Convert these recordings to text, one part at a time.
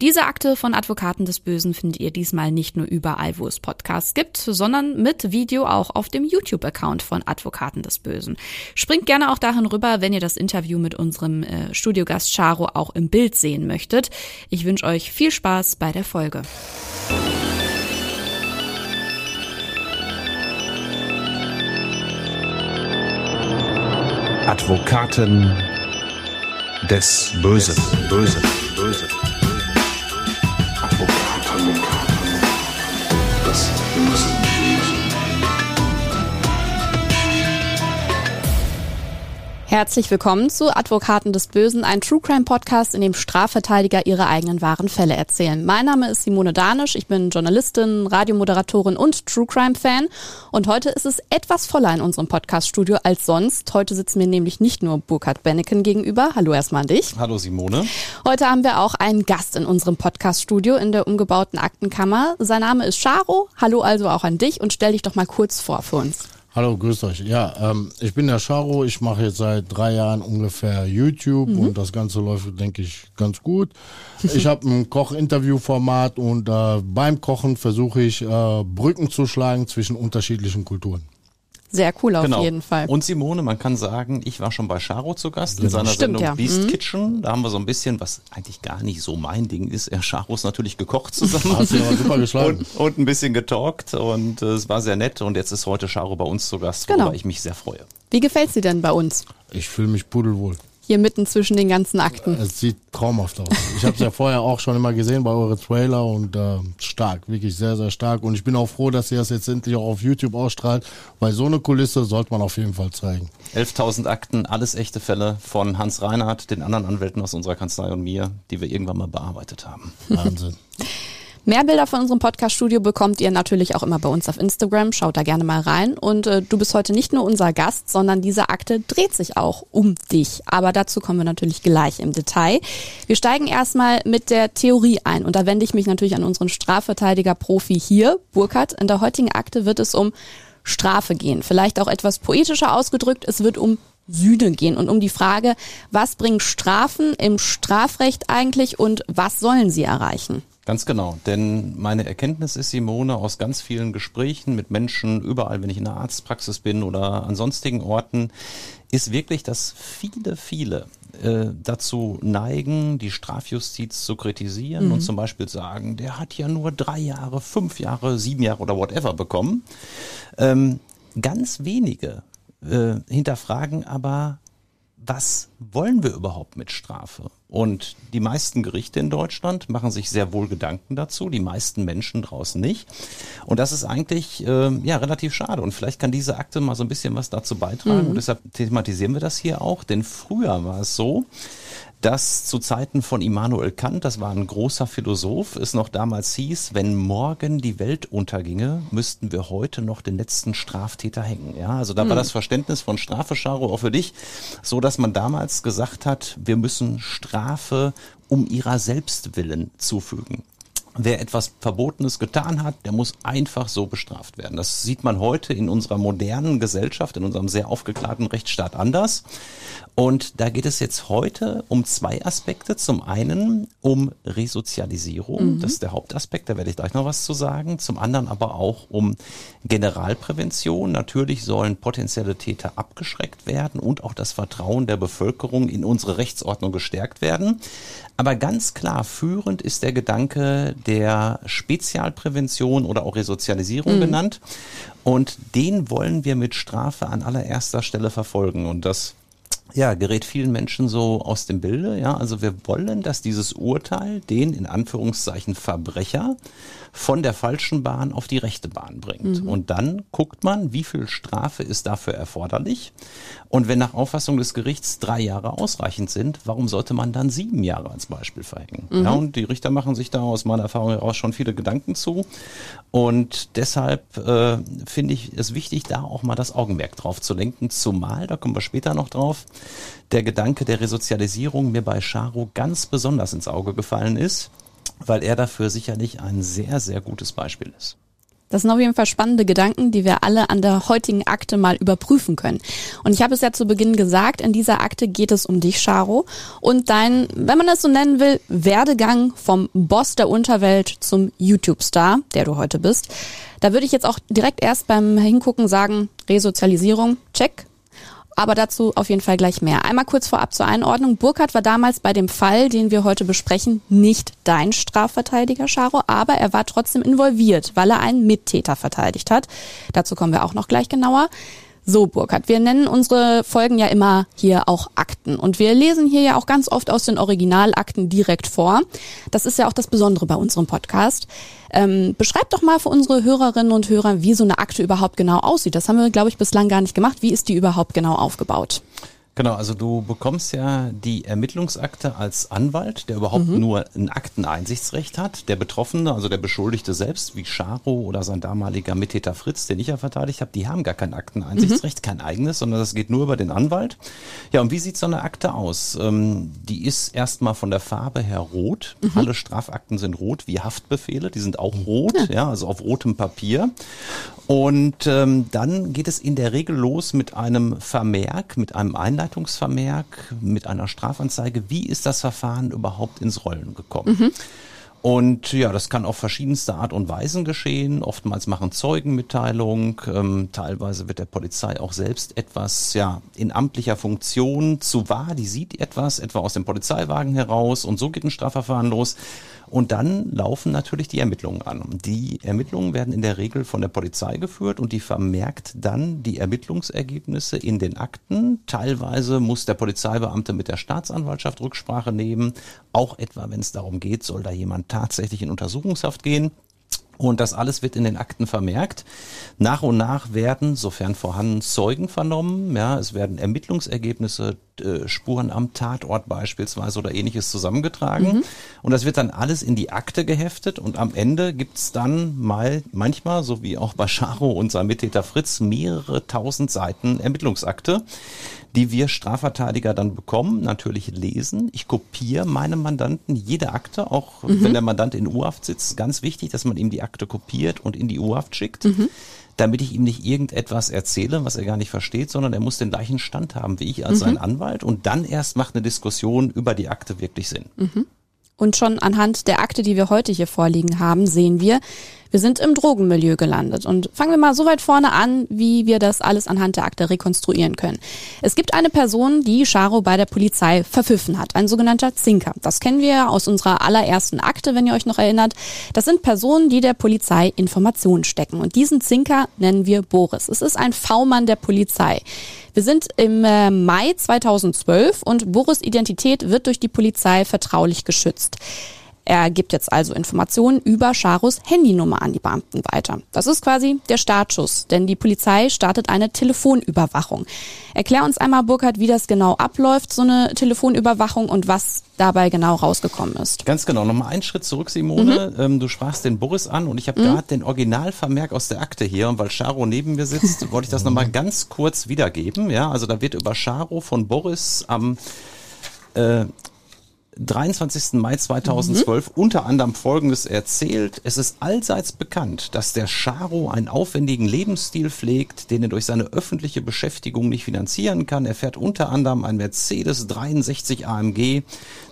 Diese Akte von Advokaten des Bösen findet ihr diesmal nicht nur überall, wo es Podcasts gibt, sondern mit Video auch auf dem YouTube-Account von Advokaten des Bösen. Springt gerne auch dahin rüber, wenn ihr das Interview mit unserem äh, Studiogast Charo auch im Bild sehen möchtet. Ich wünsche euch viel Spaß bei der Folge. Advokaten des Bösen. Böse, böse. Herzlich willkommen zu Advokaten des Bösen, ein True Crime Podcast, in dem Strafverteidiger ihre eigenen wahren Fälle erzählen. Mein Name ist Simone Danisch, ich bin Journalistin, Radiomoderatorin und True Crime Fan. Und heute ist es etwas voller in unserem Podcast-Studio als sonst. Heute sitzen mir nämlich nicht nur Burkhard Benneken gegenüber. Hallo erstmal an dich. Hallo Simone. Heute haben wir auch einen Gast in unserem Podcast-Studio in der umgebauten Aktenkammer. Sein Name ist Charo. Hallo also auch an dich und stell dich doch mal kurz vor für uns. Hallo, grüßt euch. Ja, ähm, ich bin der Charo. Ich mache jetzt seit drei Jahren ungefähr YouTube mhm. und das Ganze läuft, denke ich, ganz gut. Ich habe ein Koch-Interview-Format und äh, beim Kochen versuche ich äh, Brücken zu schlagen zwischen unterschiedlichen Kulturen. Sehr cool auf genau. jeden Fall. Und Simone, man kann sagen, ich war schon bei Charo zu Gast in Genau. seiner Stimmt, Sendung ja. Beast Mhm. Kitchen. Da haben wir so ein bisschen, was eigentlich gar nicht so mein Ding ist, er Charos natürlich gekocht zusammen. Hast du aber super geschlagen. Und, und ein bisschen getalkt und äh, es war sehr nett und jetzt ist heute Charo bei uns zu Gast, worüber Genau. ich mich sehr freue. Wie gefällt's dir denn bei uns? Ich fühle mich pudelwohl. Hier mitten zwischen den ganzen Akten. Es sieht traumhaft aus. Ich habe es ja vorher auch schon immer gesehen bei euren Trailer und äh, stark, wirklich sehr, sehr stark. Und ich bin auch froh, dass ihr das jetzt endlich auch auf YouTube ausstrahlt, weil so eine Kulisse sollte man auf jeden Fall zeigen. 11.000 Akten, alles echte Fälle von Hans Reinhardt, den anderen Anwälten aus unserer Kanzlei und mir, die wir irgendwann mal bearbeitet haben. Wahnsinn. Mehr Bilder von unserem Podcast-Studio bekommt ihr natürlich auch immer bei uns auf Instagram. Schaut da gerne mal rein. Und äh, du bist heute nicht nur unser Gast, sondern diese Akte dreht sich auch um dich. Aber dazu kommen wir natürlich gleich im Detail. Wir steigen erstmal mit der Theorie ein. Und da wende ich mich natürlich an unseren Strafverteidiger-Profi hier, Burkhard. In der heutigen Akte wird es um Strafe gehen. Vielleicht auch etwas poetischer ausgedrückt. Es wird um Sühne gehen und um die Frage, was bringen Strafen im Strafrecht eigentlich und was sollen sie erreichen? Ganz genau, denn meine Erkenntnis ist, Simone, aus ganz vielen Gesprächen mit Menschen, überall, wenn ich in der Arztpraxis bin oder an sonstigen Orten, ist wirklich, dass viele, viele äh, dazu neigen, die Strafjustiz zu kritisieren und zum Beispiel sagen, der hat ja nur drei Jahre, fünf Jahre, sieben Jahre oder whatever bekommen. Ähm, ganz wenige äh, hinterfragen aber, was wollen wir überhaupt mit Strafe? Und die meisten Gerichte in Deutschland machen sich sehr wohl Gedanken dazu, die meisten Menschen draußen nicht. Und das ist eigentlich äh, ja relativ schade. Und vielleicht kann diese Akte mal so ein bisschen was dazu beitragen. Und deshalb thematisieren wir das hier auch. Denn früher war es so, dass zu Zeiten von Immanuel Kant, das war ein großer Philosoph, es noch damals hieß, wenn morgen die Welt unterginge, müssten wir heute noch den letzten Straftäter hängen. Ja, also da war das Verständnis von Strafe, Charo, auch für dich, so dass man damals gesagt hat, wir müssen Strafe um ihrer selbst willen zufügen. Wer etwas Verbotenes getan hat, der muss einfach so bestraft werden. Das sieht man heute in unserer modernen Gesellschaft, in unserem sehr aufgeklärten Rechtsstaat anders. Und da geht es jetzt heute um zwei Aspekte. Zum einen um Resozialisierung, das ist der Hauptaspekt, da werde ich gleich noch was zu sagen. Zum anderen aber auch um Generalprävention. Natürlich sollen potenzielle Täter abgeschreckt werden und auch das Vertrauen der Bevölkerung in unsere Rechtsordnung gestärkt werden. Aber ganz klar führend ist der Gedanke der Spezialprävention oder auch Resozialisierung genannt. Und den wollen wir mit Strafe an allererster Stelle verfolgen. Und das ja, gerät vielen Menschen so aus dem Bilde. Ja, also wir wollen, dass dieses Urteil den in Anführungszeichen Verbrecher von der falschen Bahn auf die rechte Bahn bringt. Und dann guckt man, wie viel Strafe ist dafür erforderlich. Und wenn nach Auffassung des Gerichts drei Jahre ausreichend sind, warum sollte man dann sieben Jahre als Beispiel verhängen? Ja, und die Richter machen sich da aus meiner Erfahrung heraus schon viele Gedanken zu. Und deshalb äh, finde ich es wichtig, da auch mal das Augenmerk drauf zu lenken. Zumal, da kommen wir später noch drauf, der Gedanke der Resozialisierung mir bei Charo ganz besonders ins Auge gefallen ist, weil er dafür sicherlich ein sehr, sehr gutes Beispiel ist. Das sind auf jeden Fall spannende Gedanken, die wir alle an der heutigen Akte mal überprüfen können. Und ich habe es ja zu Beginn gesagt, in dieser Akte geht es um dich, Charo, und dein, wenn man das so nennen will, Werdegang vom Boss der Unterwelt zum YouTube-Star, der du heute bist. Da würde ich jetzt auch direkt erst beim Hingucken sagen, Resozialisierung, check, aber dazu auf jeden Fall gleich mehr. Einmal kurz vorab zur Einordnung. Burkhardt war damals bei dem Fall, den wir heute besprechen, nicht dein Strafverteidiger, Scharo, aber er war trotzdem involviert, weil er einen Mittäter verteidigt hat. Dazu kommen wir auch noch gleich genauer. So, Burkhard, wir nennen unsere Folgen ja immer hier auch Akten. Und wir lesen hier ja auch ganz oft aus den Originalakten direkt vor. Das ist ja auch das Besondere bei unserem Podcast. Ähm, beschreib doch mal für unsere Hörerinnen und Hörer, wie so eine Akte überhaupt genau aussieht. Das haben wir, glaube ich, bislang gar nicht gemacht. Wie ist die überhaupt genau aufgebaut? Genau, also du bekommst ja die Ermittlungsakte als Anwalt, der überhaupt mhm. nur ein Akteneinsichtsrecht hat. Der Betroffene, also der Beschuldigte selbst, wie Scharo oder sein damaliger Mittäter Fritz, den ich ja verteidigt habe, die haben gar kein Akteneinsichtsrecht, mhm. kein eigenes, sondern das geht nur über den Anwalt. Ja, und wie sieht so eine Akte aus? Ähm, die ist erstmal von der Farbe her rot. Mhm. Alle Strafakten sind rot, wie Haftbefehle, die sind auch rot, ja, ja also auf rotem Papier. Und ähm, dann geht es in der Regel los mit einem Vermerk, mit einem Einleitungsvermerk, mit einer Strafanzeige. Wie ist das Verfahren überhaupt ins Rollen gekommen? Mhm. Und ja, das kann auf verschiedenste Art und Weisen geschehen. Oftmals machen Zeugen Mitteilung. Ähm, teilweise wird der Polizei auch selbst etwas ja in amtlicher Funktion zu wahr. Die sieht etwas, etwa aus dem Polizeiwagen heraus. Und so geht ein Strafverfahren los. Und dann laufen natürlich die Ermittlungen an. Die Ermittlungen werden in der Regel von der Polizei geführt und die vermerkt dann die Ermittlungsergebnisse in den Akten. Teilweise muss der Polizeibeamte mit der Staatsanwaltschaft Rücksprache nehmen. Auch etwa, wenn es darum geht, soll da jemand tatsächlich in Untersuchungshaft gehen. Und das alles wird in den Akten vermerkt. Nach und nach werden, sofern vorhanden, Zeugen vernommen. Ja, es werden Ermittlungsergebnisse, Spuren am Tatort beispielsweise oder ähnliches zusammengetragen. Mhm. Und das wird dann alles in die Akte geheftet. Und am Ende gibt's dann mal, manchmal, so wie auch bei Scharo und sein Mittäter Fritz, mehrere tausend Seiten Ermittlungsakte die wir Strafverteidiger dann bekommen, natürlich lesen. Ich kopiere meinem Mandanten jede Akte, auch mhm. wenn der Mandant in U-Haft sitzt. Ganz wichtig, dass man ihm die Akte kopiert und in die U-Haft schickt. Mhm damit ich ihm nicht irgendetwas erzähle, was er gar nicht versteht, sondern er muss den gleichen Stand haben wie ich als mhm. sein Anwalt und dann erst macht eine Diskussion über die Akte wirklich Sinn. Mhm. Und schon anhand der Akte, die wir heute hier vorliegen haben, sehen wir, wir sind im Drogenmilieu gelandet und fangen wir mal so weit vorne an, wie wir das alles anhand der Akte rekonstruieren können. Es gibt eine Person, die Charo bei der Polizei verpfiffen hat, ein sogenannter Zinker. Das kennen wir aus unserer allerersten Akte, wenn ihr euch noch erinnert. Das sind Personen, die der Polizei Informationen stecken und diesen Zinker nennen wir Boris. Es ist ein V-Mann der Polizei. Wir sind im äh, Mai 2012 und Boris Identität wird durch die Polizei vertraulich geschützt. Er gibt jetzt also Informationen über Charos Handynummer an die Beamten weiter. Das ist quasi der Startschuss, denn die Polizei startet eine Telefonüberwachung. Erklär uns einmal, Burkhard, wie das genau abläuft, so eine Telefonüberwachung und was dabei genau rausgekommen ist. Ganz genau. Nochmal einen Schritt zurück, Simone. Mhm. Ähm, du sprachst den Boris an und ich habe mhm. gerade den Originalvermerk aus der Akte hier und weil Charo neben mir sitzt, wollte ich das nochmal ganz kurz wiedergeben. Ja, also da wird über Charo von Boris am äh, 23. Mai 2012 mhm. unter anderem Folgendes erzählt. Es ist allseits bekannt, dass der Charo einen aufwendigen Lebensstil pflegt, den er durch seine öffentliche Beschäftigung nicht finanzieren kann. Er fährt unter anderem ein Mercedes 63 AMG,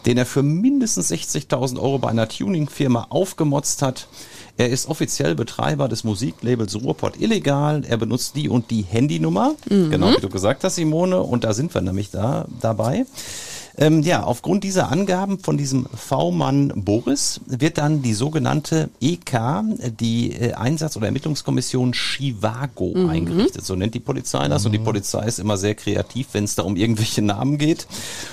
den er für mindestens 60.000 Euro bei einer Tuningfirma aufgemotzt hat. Er ist offiziell Betreiber des Musiklabels Ruhrpott Illegal. Er benutzt die und die Handynummer, mhm. genau wie du gesagt hast, Simone. Und da sind wir nämlich da dabei. Ähm, ja, aufgrund dieser Angaben von diesem V-Mann Boris wird dann die sogenannte EK, die äh, Einsatz- oder Ermittlungskommission Chivago mhm. eingerichtet. So nennt die Polizei das. Mhm. Und die mhm. Polizei ist immer sehr kreativ, wenn es da um irgendwelche Namen geht.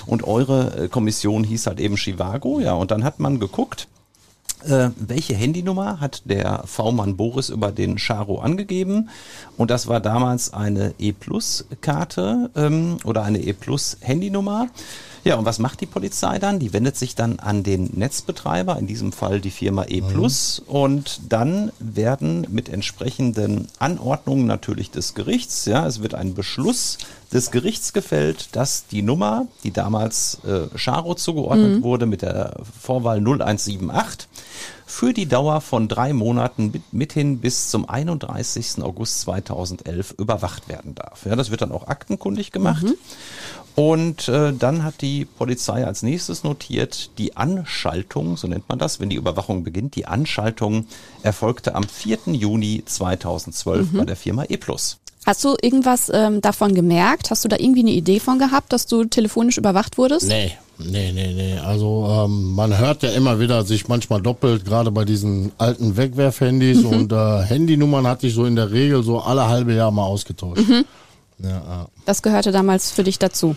Und eure äh, Kommission hieß halt eben Chivago. Ja, und dann hat man geguckt, äh, welche Handynummer hat der V-Mann Boris über den Charo angegeben. Und das war damals eine E-Plus-Karte ähm, oder eine E-Plus-Handynummer. Ja, und was macht die Polizei dann? Die wendet sich dann an den Netzbetreiber, in diesem Fall die Firma E+, mhm. und dann werden mit entsprechenden Anordnungen natürlich des Gerichts, ja, es wird ein Beschluss des Gerichts gefällt, dass die Nummer, die damals äh, Scharo zugeordnet mhm. wurde mit der Vorwahl 0178, für die Dauer von drei Monaten mit, mithin bis zum 31. August 2011 überwacht werden darf. Ja, das wird dann auch aktenkundig gemacht. Und äh, dann hat die Polizei als nächstes notiert, die Anschaltung, so nennt man das, wenn die Überwachung beginnt, die Anschaltung erfolgte am 4. Juni 2012 bei der Firma E+. Hast du irgendwas ähm, davon gemerkt? Hast du da irgendwie eine Idee von gehabt, dass du telefonisch überwacht wurdest? Nee, nee, nee, nee. Also ähm, man hört ja immer wieder sich manchmal doppelt, gerade bei diesen alten Wegwerfhandys und äh, Handynummern hatte ich so in der Regel so alle halbe Jahr mal ausgetauscht. Ja, ja. Das gehörte damals für dich dazu.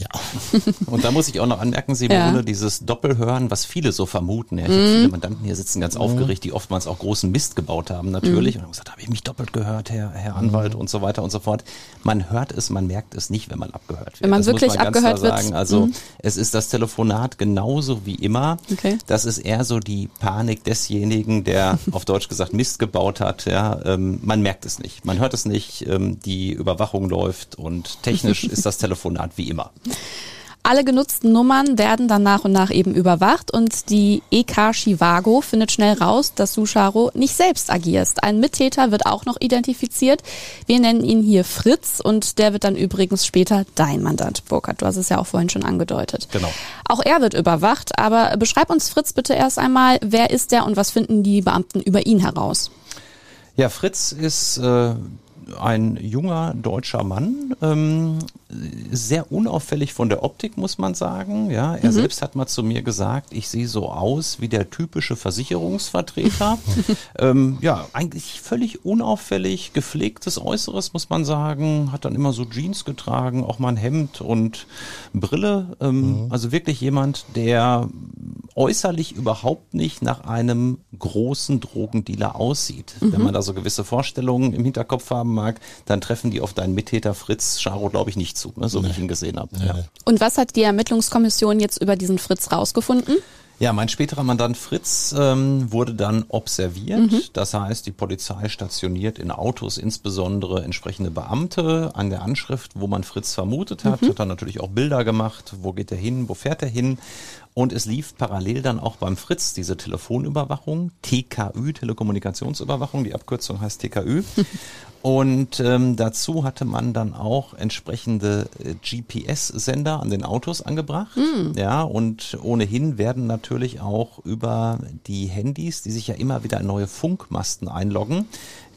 Ja. Und da muss ich auch noch anmerken, Simone, Ja. dieses Doppelhören, was viele so vermuten. Ja, ich habe viele Mandanten hier sitzen ganz aufgeregt, die oftmals auch großen Mist gebaut haben, natürlich. Und haben gesagt, habe ich mich doppelt gehört, Herr, Herr Anwalt und so weiter und so fort. Man hört es, man merkt es nicht, wenn man abgehört wird. Wenn man das wirklich muss man ganz abgehört wird. sagen. Also es ist das Telefonat genauso wie immer. Okay. Das ist eher so die Panik desjenigen, der auf Deutsch gesagt Mist gebaut hat. Ja, ähm, man merkt es nicht, man hört es nicht. Ähm, die Überwachung läuft und technisch ist das Telefonat wie immer. Alle genutzten Nummern werden dann nach und nach eben überwacht und die EK Chivago findet schnell raus, dass du, Charo, nicht selbst agierst. Ein Mittäter wird auch noch identifiziert. Wir nennen ihn hier Fritz und der wird dann übrigens später dein Mandant, Burkhard. Du hast es ja auch vorhin schon angedeutet. Genau. Auch er wird überwacht, aber beschreib uns Fritz bitte erst einmal, wer ist der und was finden die Beamten über ihn heraus? Ja, Fritz ist äh, ein junger deutscher Mann, ähm, sehr unauffällig von der Optik, muss man sagen. Ja, er selbst hat mal zu mir gesagt, ich sehe so aus wie der typische Versicherungsvertreter. ähm, ja, eigentlich völlig unauffällig, gepflegtes Äußeres, muss man sagen. Hat dann immer so Jeans getragen, auch mal ein Hemd und Brille. Ähm, Also wirklich jemand, der äußerlich überhaupt nicht nach einem großen Drogendealer aussieht. Wenn man da so gewisse Vorstellungen im Hinterkopf haben mag, dann treffen die auf deinen Mittäter Fritz Scharo, glaube ich, nicht zu, ne? so wie ich ihn gesehen habe. Ja. Und was hat die Ermittlungskommission jetzt über diesen Fritz rausgefunden? Ja, mein späterer Mandant Fritz ähm, wurde dann observiert. Das heißt, die Polizei stationiert in Autos insbesondere entsprechende Beamte an der Anschrift, wo man Fritz vermutet hat. Hat dann natürlich auch Bilder gemacht. Wo geht er hin? Wo fährt er hin? Und es lief parallel dann auch beim Fritz diese Telefonüberwachung, TKÜ, Telekommunikationsüberwachung. Die Abkürzung heißt TKÜ. Und ähm, dazu hatte man dann auch entsprechende äh, GPS-Sender an den Autos angebracht. Ja, und ohnehin werden natürlich auch über die Handys, die sich ja immer wieder in neue Funkmasten einloggen,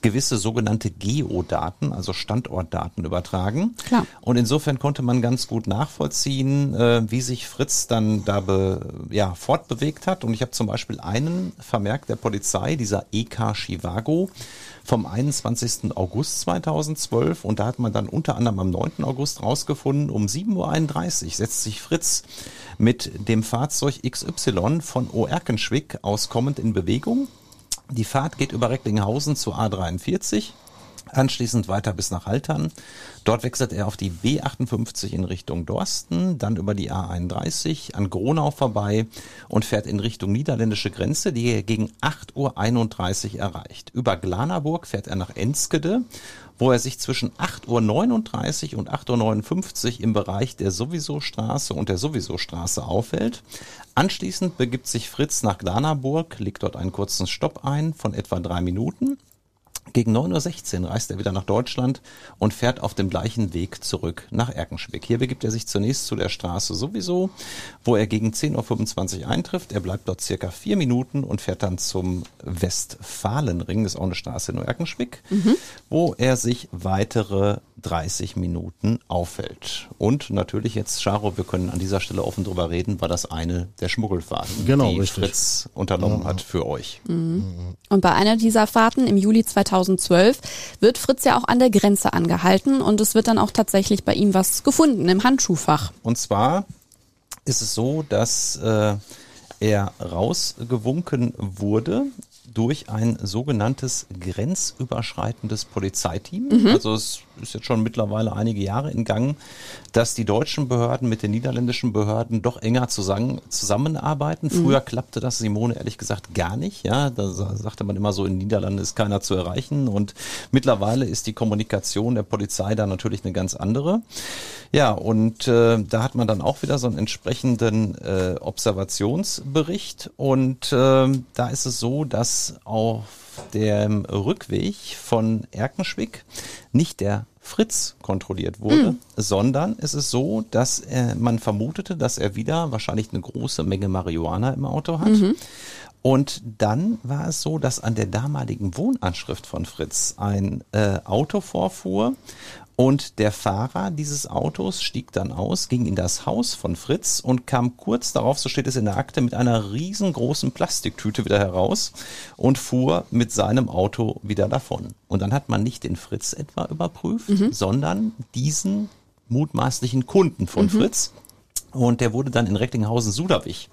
gewisse sogenannte Geodaten, also Standortdaten übertragen. Klar. Und insofern konnte man ganz gut nachvollziehen, äh, wie sich Fritz dann da be, ja, fortbewegt hat. Und ich habe zum Beispiel einen Vermerk der Polizei, dieser EK Chivago, vom 21. August 2012. Und da hat man dann unter anderem am 9. August rausgefunden, um 7.31 Uhr setzt sich Fritz mit dem Fahrzeug XY von Oerkenschwick aus kommend in Bewegung. Die Fahrt geht über Recklinghausen zur A43. Anschließend weiter bis nach Haltern. Dort wechselt er auf die B58 in Richtung Dorsten, dann über die A31 an Gronau vorbei und fährt in Richtung niederländische Grenze, die er gegen 8.31 Uhr erreicht. Über Glanerburg fährt er nach Enskede, wo er sich zwischen 8.39 Uhr und 8.59 Uhr im Bereich der Sowieso-Straße und der Sowieso-Straße aufhält. Anschließend begibt sich Fritz nach Glanerburg, legt dort einen kurzen Stopp ein von etwa drei Minuten. Gegen 9.16 Uhr reist er wieder nach Deutschland und fährt auf dem gleichen Weg zurück nach Erkenschwick. Hier begibt er sich zunächst zu der Straße sowieso, wo er gegen 10.25 Uhr eintrifft. Er bleibt dort circa vier Minuten und fährt dann zum Westfalenring, das ist auch eine Straße in Erkenschwick, wo er sich weitere 30 Minuten aufhält. Und natürlich jetzt, Charo, wir können an dieser Stelle offen drüber reden, war das eine der Schmuggelfahrten, Genau, die richtig. Fritz unternommen hat für euch. Und bei einer dieser Fahrten im Juli 2012 wird Fritz ja auch an der Grenze angehalten und es wird dann auch tatsächlich bei ihm was gefunden im Handschuhfach. Und zwar ist es so, dass äh, er rausgewunken wurde durch ein sogenanntes grenzüberschreitendes Polizeiteam. Also es ist jetzt schon mittlerweile einige Jahre in Gang, dass die deutschen Behörden mit den niederländischen Behörden doch enger zusammen, zusammenarbeiten. Früher mhm. klappte das, Simone, ehrlich gesagt gar nicht. Ja, da sagte man immer so, in Niederlanden ist keiner zu erreichen. Und mittlerweile ist die Kommunikation der Polizei da natürlich eine ganz andere. Ja, und äh, da hat man dann auch wieder so einen entsprechenden äh, Observationsbericht. Und äh, da ist es so, dass auf dem Rückweg von Erkenschwick nicht der Fritz kontrolliert wurde, mhm. sondern es ist so, dass äh, man vermutete, dass er wieder wahrscheinlich eine große Menge Marihuana im Auto hat. Mhm. Und dann war es so, dass an der damaligen Wohnanschrift von Fritz ein äh, Auto vorfuhr und der Fahrer dieses Autos stieg dann aus, ging in das Haus von Fritz und kam kurz darauf, so steht es in der Akte, mit einer riesengroßen Plastiktüte wieder heraus und fuhr mit seinem Auto wieder davon. Und dann hat man nicht den Fritz etwa überprüft, mhm. sondern diesen mutmaßlichen Kunden von mhm. Fritz. Und der wurde dann in Recklinghausen-Suderwich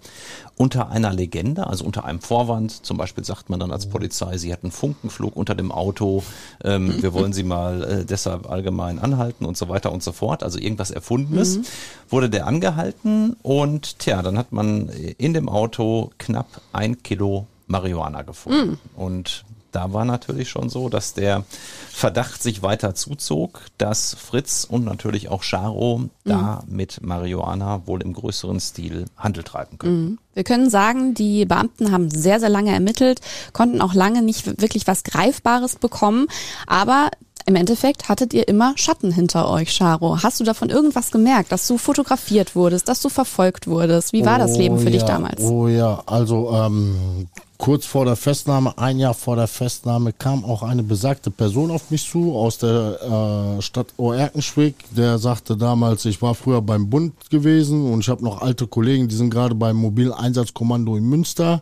unter einer Legende, also unter einem Vorwand, zum Beispiel sagt man dann als Polizei, sie hatten Funkenflug unter dem Auto, ähm, wir wollen sie mal äh, deshalb allgemein anhalten und so weiter und so fort, also irgendwas Erfundenes, mhm. wurde der angehalten und tja, dann hat man in dem Auto knapp ein Kilo Marihuana gefunden. Mhm. Und da war natürlich schon so, dass der Verdacht sich weiter zuzog, dass Fritz und natürlich auch Charo mhm. da mit Marihuana wohl im größeren Stil Handel treiben können. Mhm. Wir können sagen, die Beamten haben sehr, sehr lange ermittelt, konnten auch lange nicht wirklich was Greifbares bekommen, aber im Endeffekt hattet ihr immer Schatten hinter euch, Charo. Hast du davon irgendwas gemerkt, dass du fotografiert wurdest, dass du verfolgt wurdest? Wie war oh, das Leben für ja, dich damals? Oh ja, also ähm, kurz vor der Festnahme, ein Jahr vor der Festnahme, kam auch eine besagte Person auf mich zu aus der äh, Stadt Oerkenschwick. Der sagte damals, ich war früher beim Bund gewesen und ich habe noch alte Kollegen, die sind gerade beim mobilen Einsatzkommando in Münster.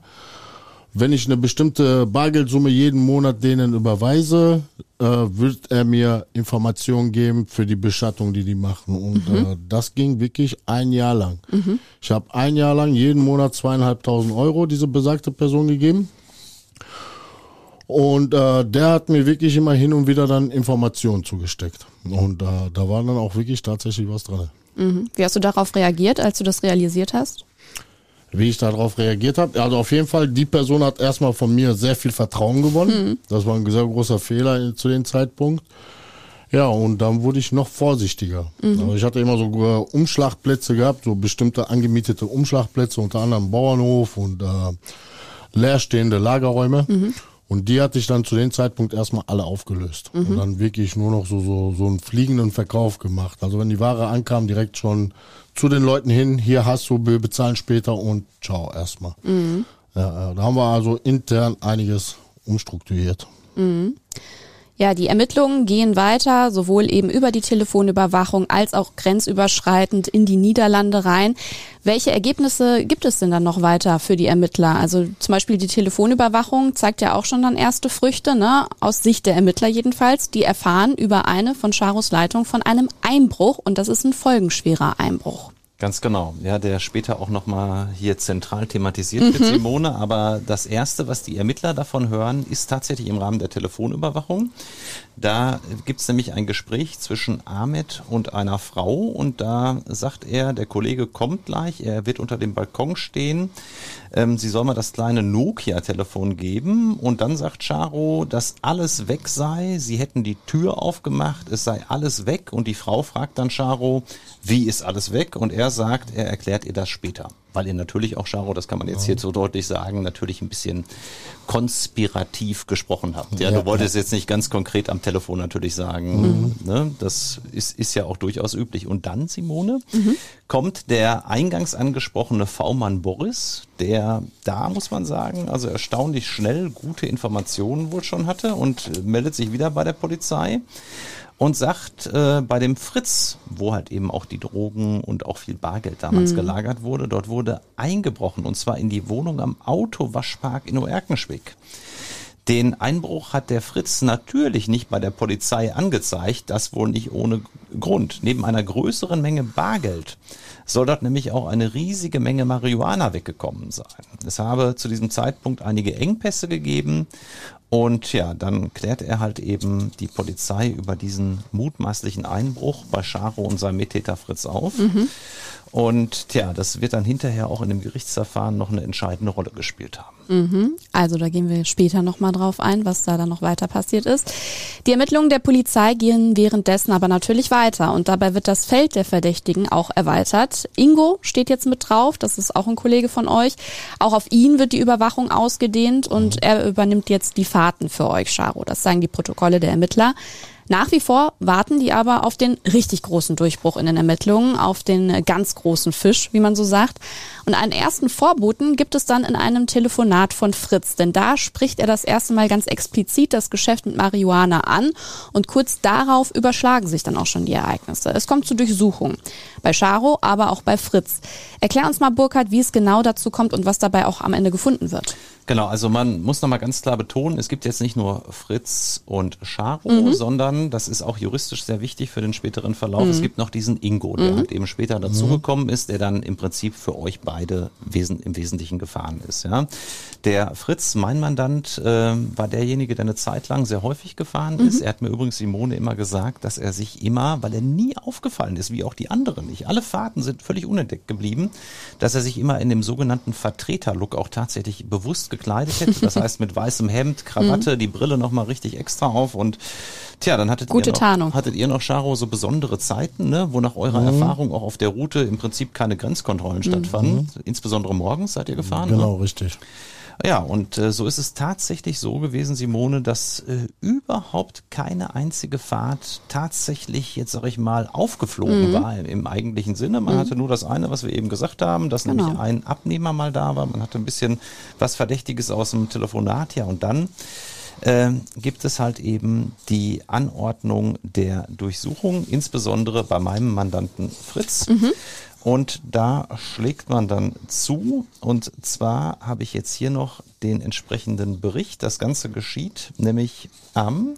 Wenn ich eine bestimmte Bargeldsumme jeden Monat denen überweise, äh, wird er mir Informationen geben für die Bestattung, die die machen. Und mhm. äh, das ging wirklich ein Jahr lang. Mhm. Ich habe ein Jahr lang jeden Monat zweieinhalbtausend Euro diese besagte Person gegeben. Und äh, der hat mir wirklich immer hin und wieder dann Informationen zugesteckt. Und äh, da war dann auch wirklich tatsächlich was dran. Mhm. Wie hast du darauf reagiert, als du das realisiert hast? Wie ich darauf reagiert habe. Also auf jeden Fall, die Person hat erstmal von mir sehr viel Vertrauen gewonnen. Mhm. Das war ein sehr großer Fehler zu dem Zeitpunkt. Ja, und dann wurde ich noch vorsichtiger. Mhm. Also ich hatte immer so äh, Umschlagplätze gehabt, so bestimmte angemietete Umschlagplätze, unter anderem Bauernhof und äh, leerstehende Lagerräume. Mhm. Und die hatte ich dann zu dem Zeitpunkt erstmal alle aufgelöst. Mhm. Und dann wirklich nur noch so, so, so einen fliegenden Verkauf gemacht. Also wenn die Ware ankam, direkt schon zu den Leuten hin, hier hast du, wir bezahlen später und ciao erstmal. Mhm. Ja, da haben wir also intern einiges umstrukturiert. Mhm. Ja, die Ermittlungen gehen weiter, sowohl eben über die Telefonüberwachung als auch grenzüberschreitend in die Niederlande rein. Welche Ergebnisse gibt es denn dann noch weiter für die Ermittler? Also zum Beispiel die Telefonüberwachung zeigt ja auch schon dann erste Früchte, ne? aus Sicht der Ermittler jedenfalls. Die erfahren über eine von Charos Leitung von einem Einbruch und das ist ein folgenschwerer Einbruch. Ganz genau. Ja, der später auch nochmal hier zentral thematisiert mhm. wird, Simone. Aber das Erste, was die Ermittler davon hören, ist tatsächlich im Rahmen der Telefonüberwachung. Da gibt's nämlich ein Gespräch zwischen Ahmed und einer Frau und da sagt er, der Kollege kommt gleich, er wird unter dem Balkon stehen, ähm, sie soll mal das kleine Nokia-Telefon geben und dann sagt Charo, dass alles weg sei, sie hätten die Tür aufgemacht, es sei alles weg. Und die Frau fragt dann Charo, wie ist alles weg? Und er sagt, er erklärt ihr das später weil ihr natürlich auch, Charo, das kann man jetzt hier so deutlich sagen, natürlich ein bisschen konspirativ gesprochen habt. Ja, ja du wolltest ja. jetzt nicht ganz konkret am Telefon natürlich sagen, mhm. ne? das ist, ist ja auch durchaus üblich. Und dann, Simone, mhm. kommt der eingangs angesprochene V-Mann Boris, der da, muss man sagen, also erstaunlich schnell gute Informationen wohl schon hatte und meldet sich wieder bei der Polizei und sagt, äh, bei dem Fritz, wo halt eben auch die Drogen und auch viel Bargeld damals mhm. gelagert wurde, dort wurde eingebrochen und zwar in die Wohnung am Autowaschpark in Oerkenschwick. Den Einbruch hat der Fritz natürlich nicht bei der Polizei angezeigt, das wohl nicht ohne Grund. Neben einer größeren Menge Bargeld soll dort nämlich auch eine riesige Menge Marihuana weggekommen sein. Es habe zu diesem Zeitpunkt einige Engpässe gegeben Und ja, dann klärt er halt eben die Polizei über diesen mutmaßlichen Einbruch bei Scharo und seinem Mittäter Fritz auf. Und tja, das wird dann hinterher auch in dem Gerichtsverfahren noch eine entscheidende Rolle gespielt haben. Mhm. Also da gehen wir später nochmal drauf ein, was da dann noch weiter passiert ist. Die Ermittlungen der Polizei gehen währenddessen aber natürlich weiter und dabei wird das Feld der Verdächtigen auch erweitert. Ingo steht jetzt mit drauf, das ist auch ein Kollege von euch. Auch auf ihn wird die Überwachung ausgedehnt und er übernimmt jetzt die Fahrten für euch, Charo. Das sagen die Protokolle der Ermittler. Nach wie vor warten die aber auf den richtig großen Durchbruch in den Ermittlungen, auf den ganz großen Fisch, wie man so sagt. Und einen ersten Vorboten gibt es dann in einem Telefonat von Fritz, denn da spricht er das erste Mal ganz explizit das Geschäft mit Marihuana an und kurz darauf überschlagen sich dann auch schon die Ereignisse. Es kommt zu Durchsuchungen. Bei Charo, aber auch bei Fritz. Erklär uns mal, Burkhard, wie es genau dazu kommt und was dabei auch am Ende gefunden wird. Genau, also man muss nochmal ganz klar betonen, es gibt jetzt nicht nur Fritz und Charo, sondern das ist auch juristisch sehr wichtig für den späteren Verlauf. Es gibt noch diesen Ingo, der halt eben später dazugekommen ist, der dann im Prinzip für euch beide wesen, im Wesentlichen gefahren ist. Ja. Der Fritz, mein Mandant, äh, war derjenige, der eine Zeit lang sehr häufig gefahren ist. Er hat mir übrigens Simone immer gesagt, dass er sich immer, weil er nie aufgefallen ist, wie auch die anderen nicht, alle Fahrten sind völlig unentdeckt geblieben, dass er sich immer in dem sogenannten Vertreterlook auch tatsächlich bewusst gekleidet hätte. Das heißt mit weißem Hemd, Krawatte, die Brille nochmal richtig extra auf und tja, dann hattet Gute ihr noch, Tarnung. hattet ihr noch, Charo, so besondere Zeiten, ne, wo nach eurer Erfahrung auch auf der Route im Prinzip keine Grenzkontrollen stattfanden. Insbesondere morgens seid ihr gefahren. Genau, Ne? richtig. Ja, und äh, so ist es tatsächlich so gewesen, Simone, dass äh, überhaupt keine einzige Fahrt tatsächlich, jetzt sag ich mal, aufgeflogen war im, im eigentlichen Sinne. Man hatte nur das eine, was wir eben gesagt haben, dass Genau. nämlich ein Abnehmer mal da war. Man hatte ein bisschen was Verdächtiges aus dem Telefonat, ja, und dann ähm, gibt es halt eben die Anordnung der Durchsuchung, insbesondere bei meinem Mandanten Fritz. Und da schlägt man dann zu. Und zwar habe ich jetzt hier noch den entsprechenden Bericht. Das Ganze geschieht nämlich am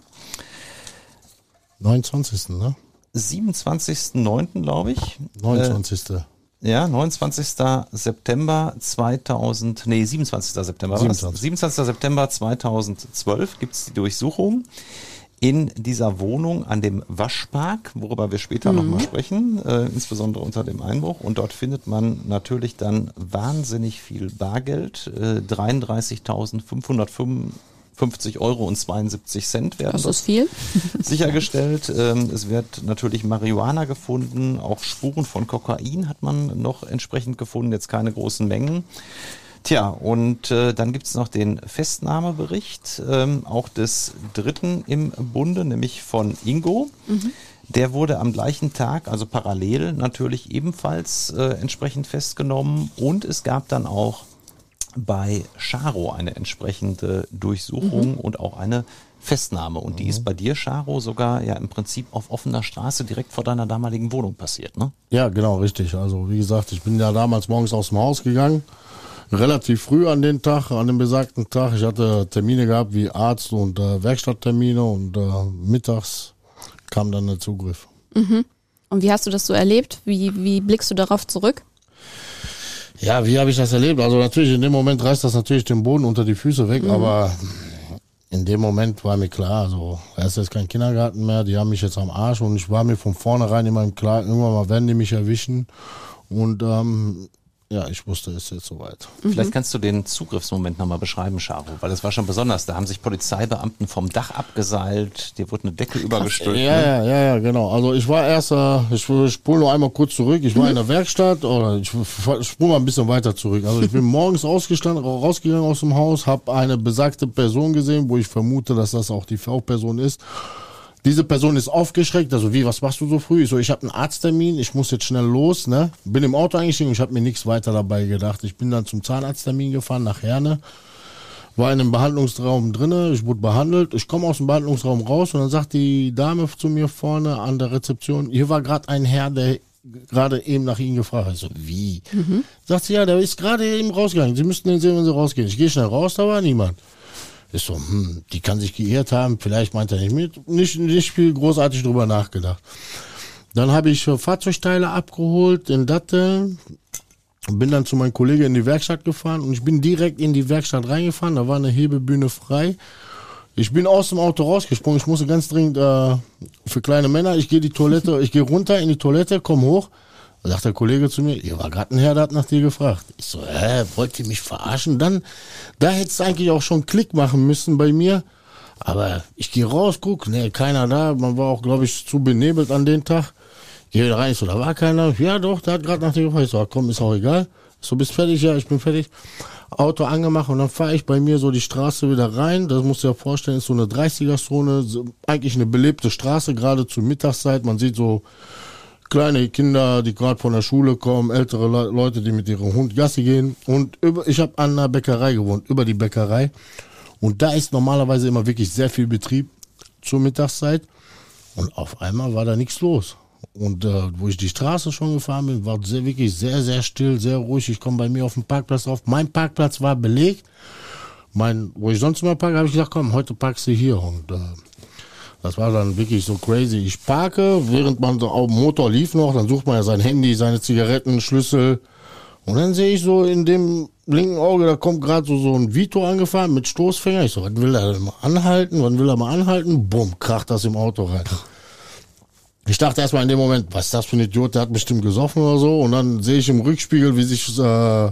29. Ne? 27.09., glaube ich. 29. Äh, ja, 29. September 2000, nee, 27. September. war das. 27. 27. September 2012 gibt's die Durchsuchung in dieser Wohnung an dem Waschpark, worüber wir später noch nochmal sprechen, äh, insbesondere unter dem Einbruch. Und dort findet man natürlich dann wahnsinnig viel Bargeld, äh, 33.555 Euro und 72 Cent werden Das ist viel. sichergestellt. Ähm, es wird natürlich Marihuana gefunden, auch Spuren von Kokain hat man noch entsprechend gefunden, jetzt keine großen Mengen. Tja, und äh, dann gibt's noch den Festnahmebericht, ähm, auch des Dritten im Bunde, nämlich von Ingo. Der wurde am gleichen Tag, also parallel natürlich ebenfalls äh, entsprechend festgenommen und es gab dann auch bei Charo eine entsprechende Durchsuchung und auch eine Festnahme. Und die ist bei dir, Charo, sogar ja im Prinzip auf offener Straße direkt vor deiner damaligen Wohnung passiert, ne? Ja, genau, richtig. Also wie gesagt, ich bin ja damals morgens aus dem Haus gegangen. Relativ früh an den Tag, an dem besagten Tag. Ich hatte Termine gehabt wie Arzt und äh, Werkstatttermine und äh, mittags kam dann der Zugriff. Und wie hast du das so erlebt? Wie, wie blickst du darauf zurück? Ja, wie habe ich das erlebt? Also natürlich in dem Moment reißt das natürlich den Boden unter die Füße weg, aber in dem Moment war mir klar, also er ist jetzt kein Kindergarten mehr, die haben mich jetzt am Arsch und ich war mir von vornherein immer im Klaren, irgendwann mal werden die mich erwischen und ähm, ja, ich wusste, es ist jetzt soweit. Vielleicht kannst du den Zugriffsmoment nochmal beschreiben, Charo, weil das war schon besonders. Da haben sich Polizeibeamten vom Dach abgeseilt, dir wurde eine Decke übergestülpt. Ja, ne? ja, ja, ja, genau. Also ich war erst, äh, ich spule nur einmal kurz zurück. Ich war in der Werkstatt oder ich spule mal ein bisschen weiter zurück. Also ich bin morgens ausgestanden, rausgegangen aus dem Haus, habe eine besagte Person gesehen, wo ich vermute, dass das auch die V-Person ist. Diese Person ist aufgeschreckt, also wie, was machst du so früh? Ich so, ich habe einen Arzttermin, ich muss jetzt schnell los, ne? Bin im Auto eingestiegen, ich habe mir nichts weiter dabei gedacht. Ich bin dann zum Zahnarzttermin gefahren nach Herne war in einem Behandlungsraum drinne, ich wurde behandelt, ich komme aus dem Behandlungsraum raus und dann sagt die Dame zu mir vorne an der Rezeption, hier war gerade ein Herr, der gerade eben nach Ihnen gefragt hat. So, wie? Sagt sie, ja, der ist gerade eben rausgegangen. Sie müssten den sehen, wenn Sie rausgehen. Ich gehe schnell raus, da war niemand. Ich so, hm, die kann sich geirrt haben, vielleicht meint er nicht mit, nicht, nicht viel großartig drüber nachgedacht. Dann habe ich äh, Fahrzeugteile abgeholt in Datteln, bin dann zu meinem Kollegen in die Werkstatt gefahren und ich bin direkt in die Werkstatt reingefahren. Da war eine Hebebühne frei. Ich bin aus dem Auto rausgesprungen. Ich musste ganz dringend äh, für kleine Männer. Ich gehe die Toilette, ich gehe runter in die Toilette, komm hoch. Da sagt der Kollege zu mir, ihr war gerade ein Herr, der hat nach dir gefragt. Ich so, hä, wollt ihr mich verarschen? Dann, da hättest du eigentlich auch schon Klick machen müssen bei mir. Aber ich gehe raus, guck, nee, keiner da. Man war auch, glaube ich, zu benebelt an den Tag. Gehe wieder rein, ich so, da war keiner. Ja, doch, der hat gerade nach dir gefragt. Ich so, komm, ist auch egal. Ich So, bist fertig? Ja, ich bin fertig. Auto angemacht und dann fahre ich bei mir so die Straße wieder rein. Das musst du dir vorstellen, ist so eine 30er-Zone, so, eigentlich eine belebte Straße, gerade zur Mittagszeit. Man sieht so kleine Kinder, die gerade von der Schule kommen, ältere Le Leute, die mit ihrem Hund Gassi gehen. Und über, ich habe an einer Bäckerei gewohnt, über die Bäckerei. Und da ist normalerweise immer wirklich sehr viel Betrieb zur Mittagszeit. Und auf einmal war da nichts los. Und äh, wo ich die Straße schon gefahren bin, war sehr, wirklich sehr, sehr still, sehr ruhig. Ich komme bei mir auf den Parkplatz auf. Mein Parkplatz war belegt. Mein, wo ich sonst immer parke, habe ich gesagt, komm, heute parkst du hier. Und äh, das war dann wirklich so crazy. Ich parke, während man so auf dem Motor lief noch, dann sucht man ja sein Handy, seine Zigaretten, Schlüssel. Und dann sehe ich so in dem linken Auge, da kommt gerade so, so ein Vito angefahren mit Stoßfänger. Ich so, was will er denn mal anhalten? Wann will er mal anhalten? Bumm, kracht das im Auto rein. Ich dachte erstmal in dem Moment, was ist das für ein Idiot, der hat bestimmt gesoffen oder so. Und dann sehe ich im Rückspiegel, wie sich äh,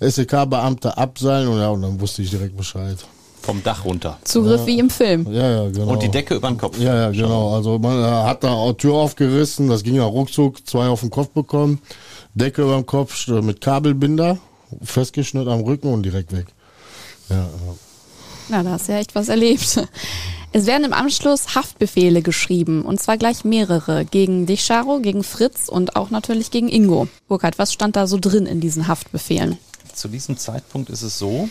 SEK-Beamte abseilen und ja, und dann wusste ich direkt Bescheid. Vom Dach runter. Zugriff wie im Film. Ja, ja, genau. Und die Decke über den Kopf. Ja, ja, genau. Also man äh, hat da auch Tür aufgerissen, das ging ja ruckzuck, zwei auf den Kopf bekommen, Decke über dem Kopf äh, mit Kabelbinder, festgeschnitten am Rücken und direkt weg. Ja, ja. Na, da hast du ja echt was erlebt. Es werden im Anschluss Haftbefehle geschrieben, und zwar gleich mehrere, gegen dich, Charo, gegen Fritz und auch natürlich gegen Ingo. Burkhard, was stand da so drin in diesen Haftbefehlen? Zu diesem Zeitpunkt ist es so,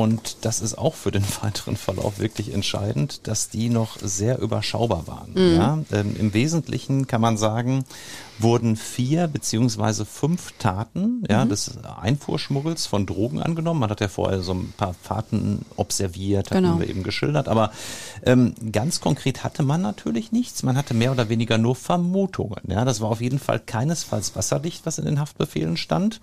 und das ist auch für den weiteren Verlauf wirklich entscheidend, dass die noch sehr überschaubar waren. Ja? Ähm, Im Wesentlichen kann man sagen, wurden vier beziehungsweise fünf Taten ja, des Einfuhrschmuggels von Drogen angenommen. Man hat ja vorher so ein paar Fahrten observiert, hatten Genau. wir eben geschildert, aber ähm, ganz konkret hatte man natürlich nichts. Man hatte mehr oder weniger nur Vermutungen. Ja, das war auf jeden Fall keinesfalls wasserdicht, was in den Haftbefehlen stand.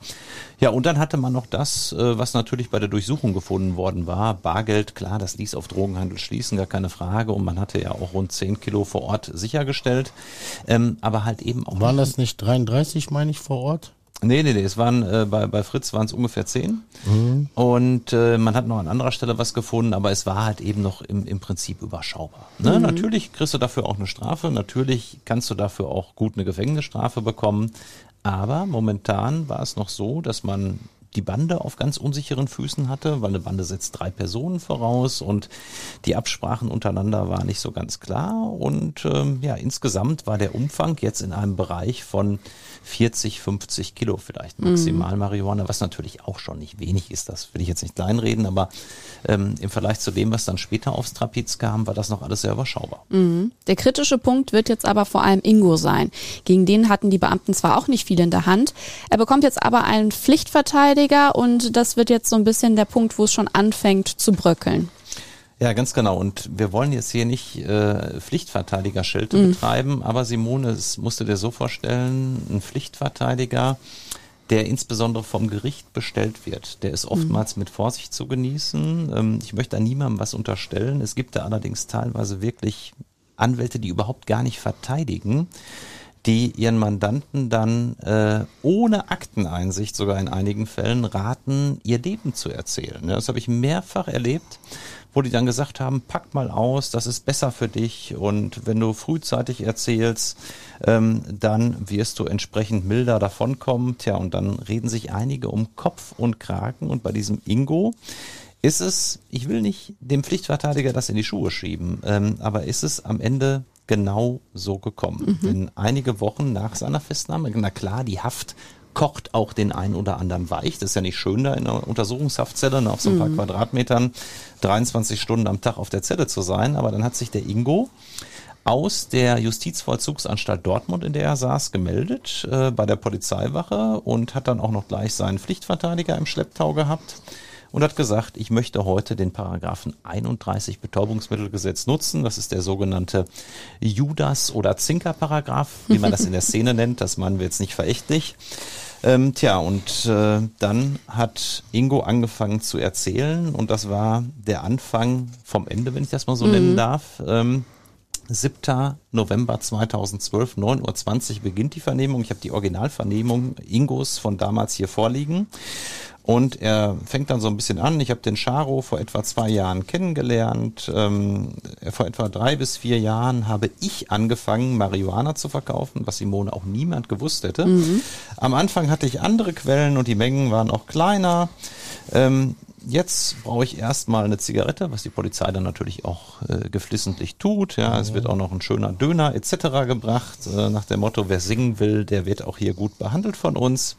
Ja, und dann hatte man noch das, äh, was natürlich bei der Durchsuchung gefunden worden war. Bargeld, klar, das ließ auf Drogenhandel schließen, gar keine Frage. Und man hatte ja auch rund 10 Kilo vor Ort sichergestellt. Ähm, aber halt eben auch Waren nicht- das nicht 33, meine ich, vor Ort? Nee, nee, nee, es waren äh, bei, bei Fritz waren es ungefähr zehn. Und äh, man hat noch an anderer Stelle was gefunden, aber es war halt eben noch im, im Prinzip überschaubar. Ne? Natürlich kriegst du dafür auch eine Strafe, natürlich kannst du dafür auch gut eine Gefängnisstrafe bekommen. Aber momentan war es noch so, dass man die Bande auf ganz unsicheren Füßen hatte, weil eine Bande setzt drei Personen voraus und die Absprachen untereinander waren nicht so ganz klar. Und ähm, ja, insgesamt war der Umfang jetzt in einem Bereich von 40, 50 Kilo vielleicht maximal Marihuana, was natürlich auch schon nicht wenig ist. Das will ich jetzt nicht kleinreden, aber ähm, im Vergleich zu dem, was dann später aufs Trapez kam, war das noch alles sehr überschaubar. Der kritische Punkt wird jetzt aber vor allem Ingo sein. Gegen den hatten die Beamten zwar auch nicht viel in der Hand, er bekommt jetzt aber einen Pflichtverteidiger und das wird jetzt so ein bisschen der Punkt, wo es schon anfängt zu bröckeln. Ja, ganz genau. Und wir wollen jetzt hier nicht äh, Pflichtverteidigerschelte betreiben, aber Simone, es musst du dir so vorstellen, ein Pflichtverteidiger, der insbesondere vom Gericht bestellt wird, der ist oftmals mit Vorsicht zu genießen. Ähm, ich möchte da niemandem was unterstellen. Es gibt da allerdings teilweise wirklich Anwälte, die überhaupt gar nicht verteidigen die ihren Mandanten dann äh, ohne Akteneinsicht sogar in einigen Fällen raten, ihr Leben zu erzählen. Das habe ich mehrfach erlebt, wo die dann gesagt haben, pack mal aus, das ist besser für dich und wenn du frühzeitig erzählst, ähm, dann wirst du entsprechend milder davonkommen. Tja, und dann reden sich einige um Kopf und Kragen und bei diesem Ingo ist es, ich will nicht dem Pflichtverteidiger das in die Schuhe schieben, ähm, aber ist es am Ende genau so gekommen. Denn einige Wochen nach seiner Festnahme, na klar, die Haft kocht auch den einen oder anderen weich. Das ist ja nicht schön, da in einer Untersuchungshaftzelle ne, auf so ein paar Quadratmetern 23 Stunden am Tag auf der Zelle zu sein. Aber dann hat sich der Ingo aus der Justizvollzugsanstalt Dortmund, in der er saß, gemeldet äh, bei der Polizeiwache und hat dann auch noch gleich seinen Pflichtverteidiger im Schlepptau gehabt. Und hat gesagt, ich möchte heute den Paragraphen 31 Betäubungsmittelgesetz nutzen. Das ist der sogenannte Judas- oder Zinker-Paragraph, wie man das in der Szene nennt. Das meinen wir jetzt nicht verächtlich. Ähm, tja, und äh, dann hat Ingo angefangen zu erzählen und das war der Anfang vom Ende, wenn ich das mal so nennen darf. Ähm, 7. November 2012, 9.20 Uhr beginnt die Vernehmung. Ich habe die Originalvernehmung Ingos von damals hier vorliegen. Und er fängt dann so ein bisschen an. Ich habe den Charo vor etwa zwei Jahren kennengelernt. Ähm, vor etwa drei bis vier Jahren habe ich angefangen, Marihuana zu verkaufen, was Simone auch niemand gewusst hätte. Am Anfang hatte ich andere Quellen und die Mengen waren auch kleiner. Ähm, jetzt brauche ich erstmal eine Zigarette, was die Polizei dann natürlich auch äh, geflissentlich tut. Ja, es wird auch noch ein schöner Döner etc. gebracht, äh, nach dem Motto, wer singen will, der wird auch hier gut behandelt von uns.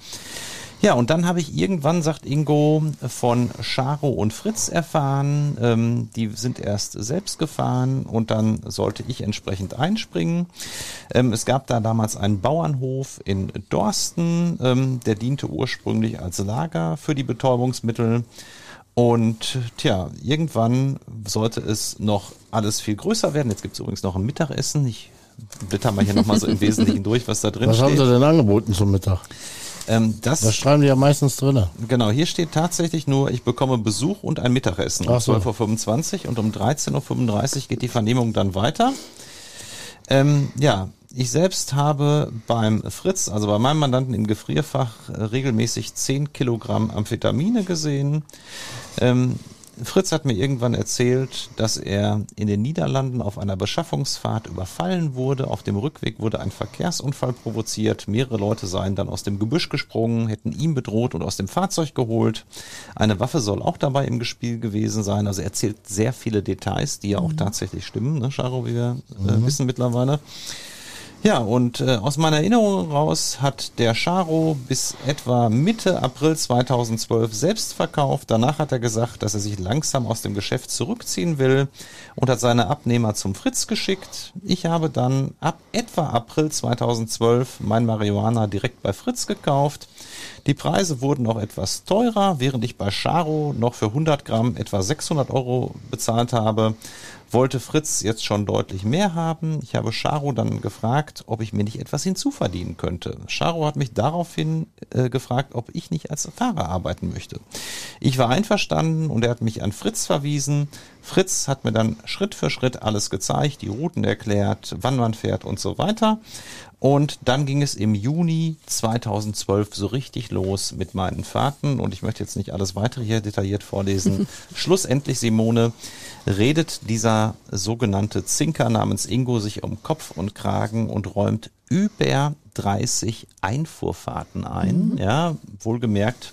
Ja, und dann habe ich irgendwann, sagt Ingo, von Charo und Fritz erfahren. Ähm, die sind erst selbst gefahren und dann sollte ich entsprechend einspringen. Ähm, es gab da damals einen Bauernhof in Dorsten, ähm, der diente ursprünglich als Lager für die Betäubungsmittel. Und tja, irgendwann sollte es noch alles viel größer werden. Jetzt gibt es übrigens noch ein Mittagessen. Ich blätter mal hier nochmal so im Wesentlichen durch, was da drin Was haben steht. sie denn angeboten zum Mittag? Ähm, das, Das schreiben die ja meistens drin. Genau, hier steht tatsächlich nur, ich bekomme Besuch und ein Mittagessen um Ach so. 12.25 Uhr und um 13.35 Uhr geht die Vernehmung dann weiter. Ähm, ja, ich selbst habe beim Fritz, also bei meinem Mandanten im Gefrierfach, äh, regelmäßig 10 Kilogramm Amphetamine gesehen. Ähm, Fritz hat mir irgendwann erzählt, dass er in den Niederlanden auf einer Beschaffungsfahrt überfallen wurde. Auf dem Rückweg wurde ein Verkehrsunfall provoziert. Mehrere Leute seien dann aus dem Gebüsch gesprungen, hätten ihn bedroht und aus dem Fahrzeug geholt. Eine Waffe soll auch dabei im Spiel gewesen sein. Also er erzählt sehr viele Details, die ja auch tatsächlich stimmen, ne, Charo, wie wir äh, wissen mittlerweile. Ja, und äh, aus meiner Erinnerung raus hat der Charo bis etwa Mitte April 2012 selbst verkauft. Danach hat er gesagt, dass er sich langsam aus dem Geschäft zurückziehen will und hat seine Abnehmer zum Fritz geschickt. Ich habe dann ab etwa April 2012 mein Marihuana direkt bei Fritz gekauft. Die Preise wurden auch etwas teurer, während ich bei Charo noch für 100 Gramm etwa 600 Euro bezahlt habe wollte Fritz jetzt schon deutlich mehr haben. Ich habe Charo dann gefragt, ob ich mir nicht etwas hinzuverdienen könnte. Charo hat mich daraufhin äh, gefragt, ob ich nicht als Fahrer arbeiten möchte. Ich war einverstanden und er hat mich an Fritz verwiesen. Fritz hat mir dann Schritt für Schritt alles gezeigt, die Routen erklärt, wann man fährt und so weiter. Und dann ging es im Juni 2012 so richtig los mit meinen Fahrten. Und ich möchte jetzt nicht alles weitere hier detailliert vorlesen. Schlussendlich, Simone, redet dieser sogenannte Zinker namens Ingo sich um Kopf und Kragen und räumt über 30 Einfuhrfahrten ein. Ja, wohlgemerkt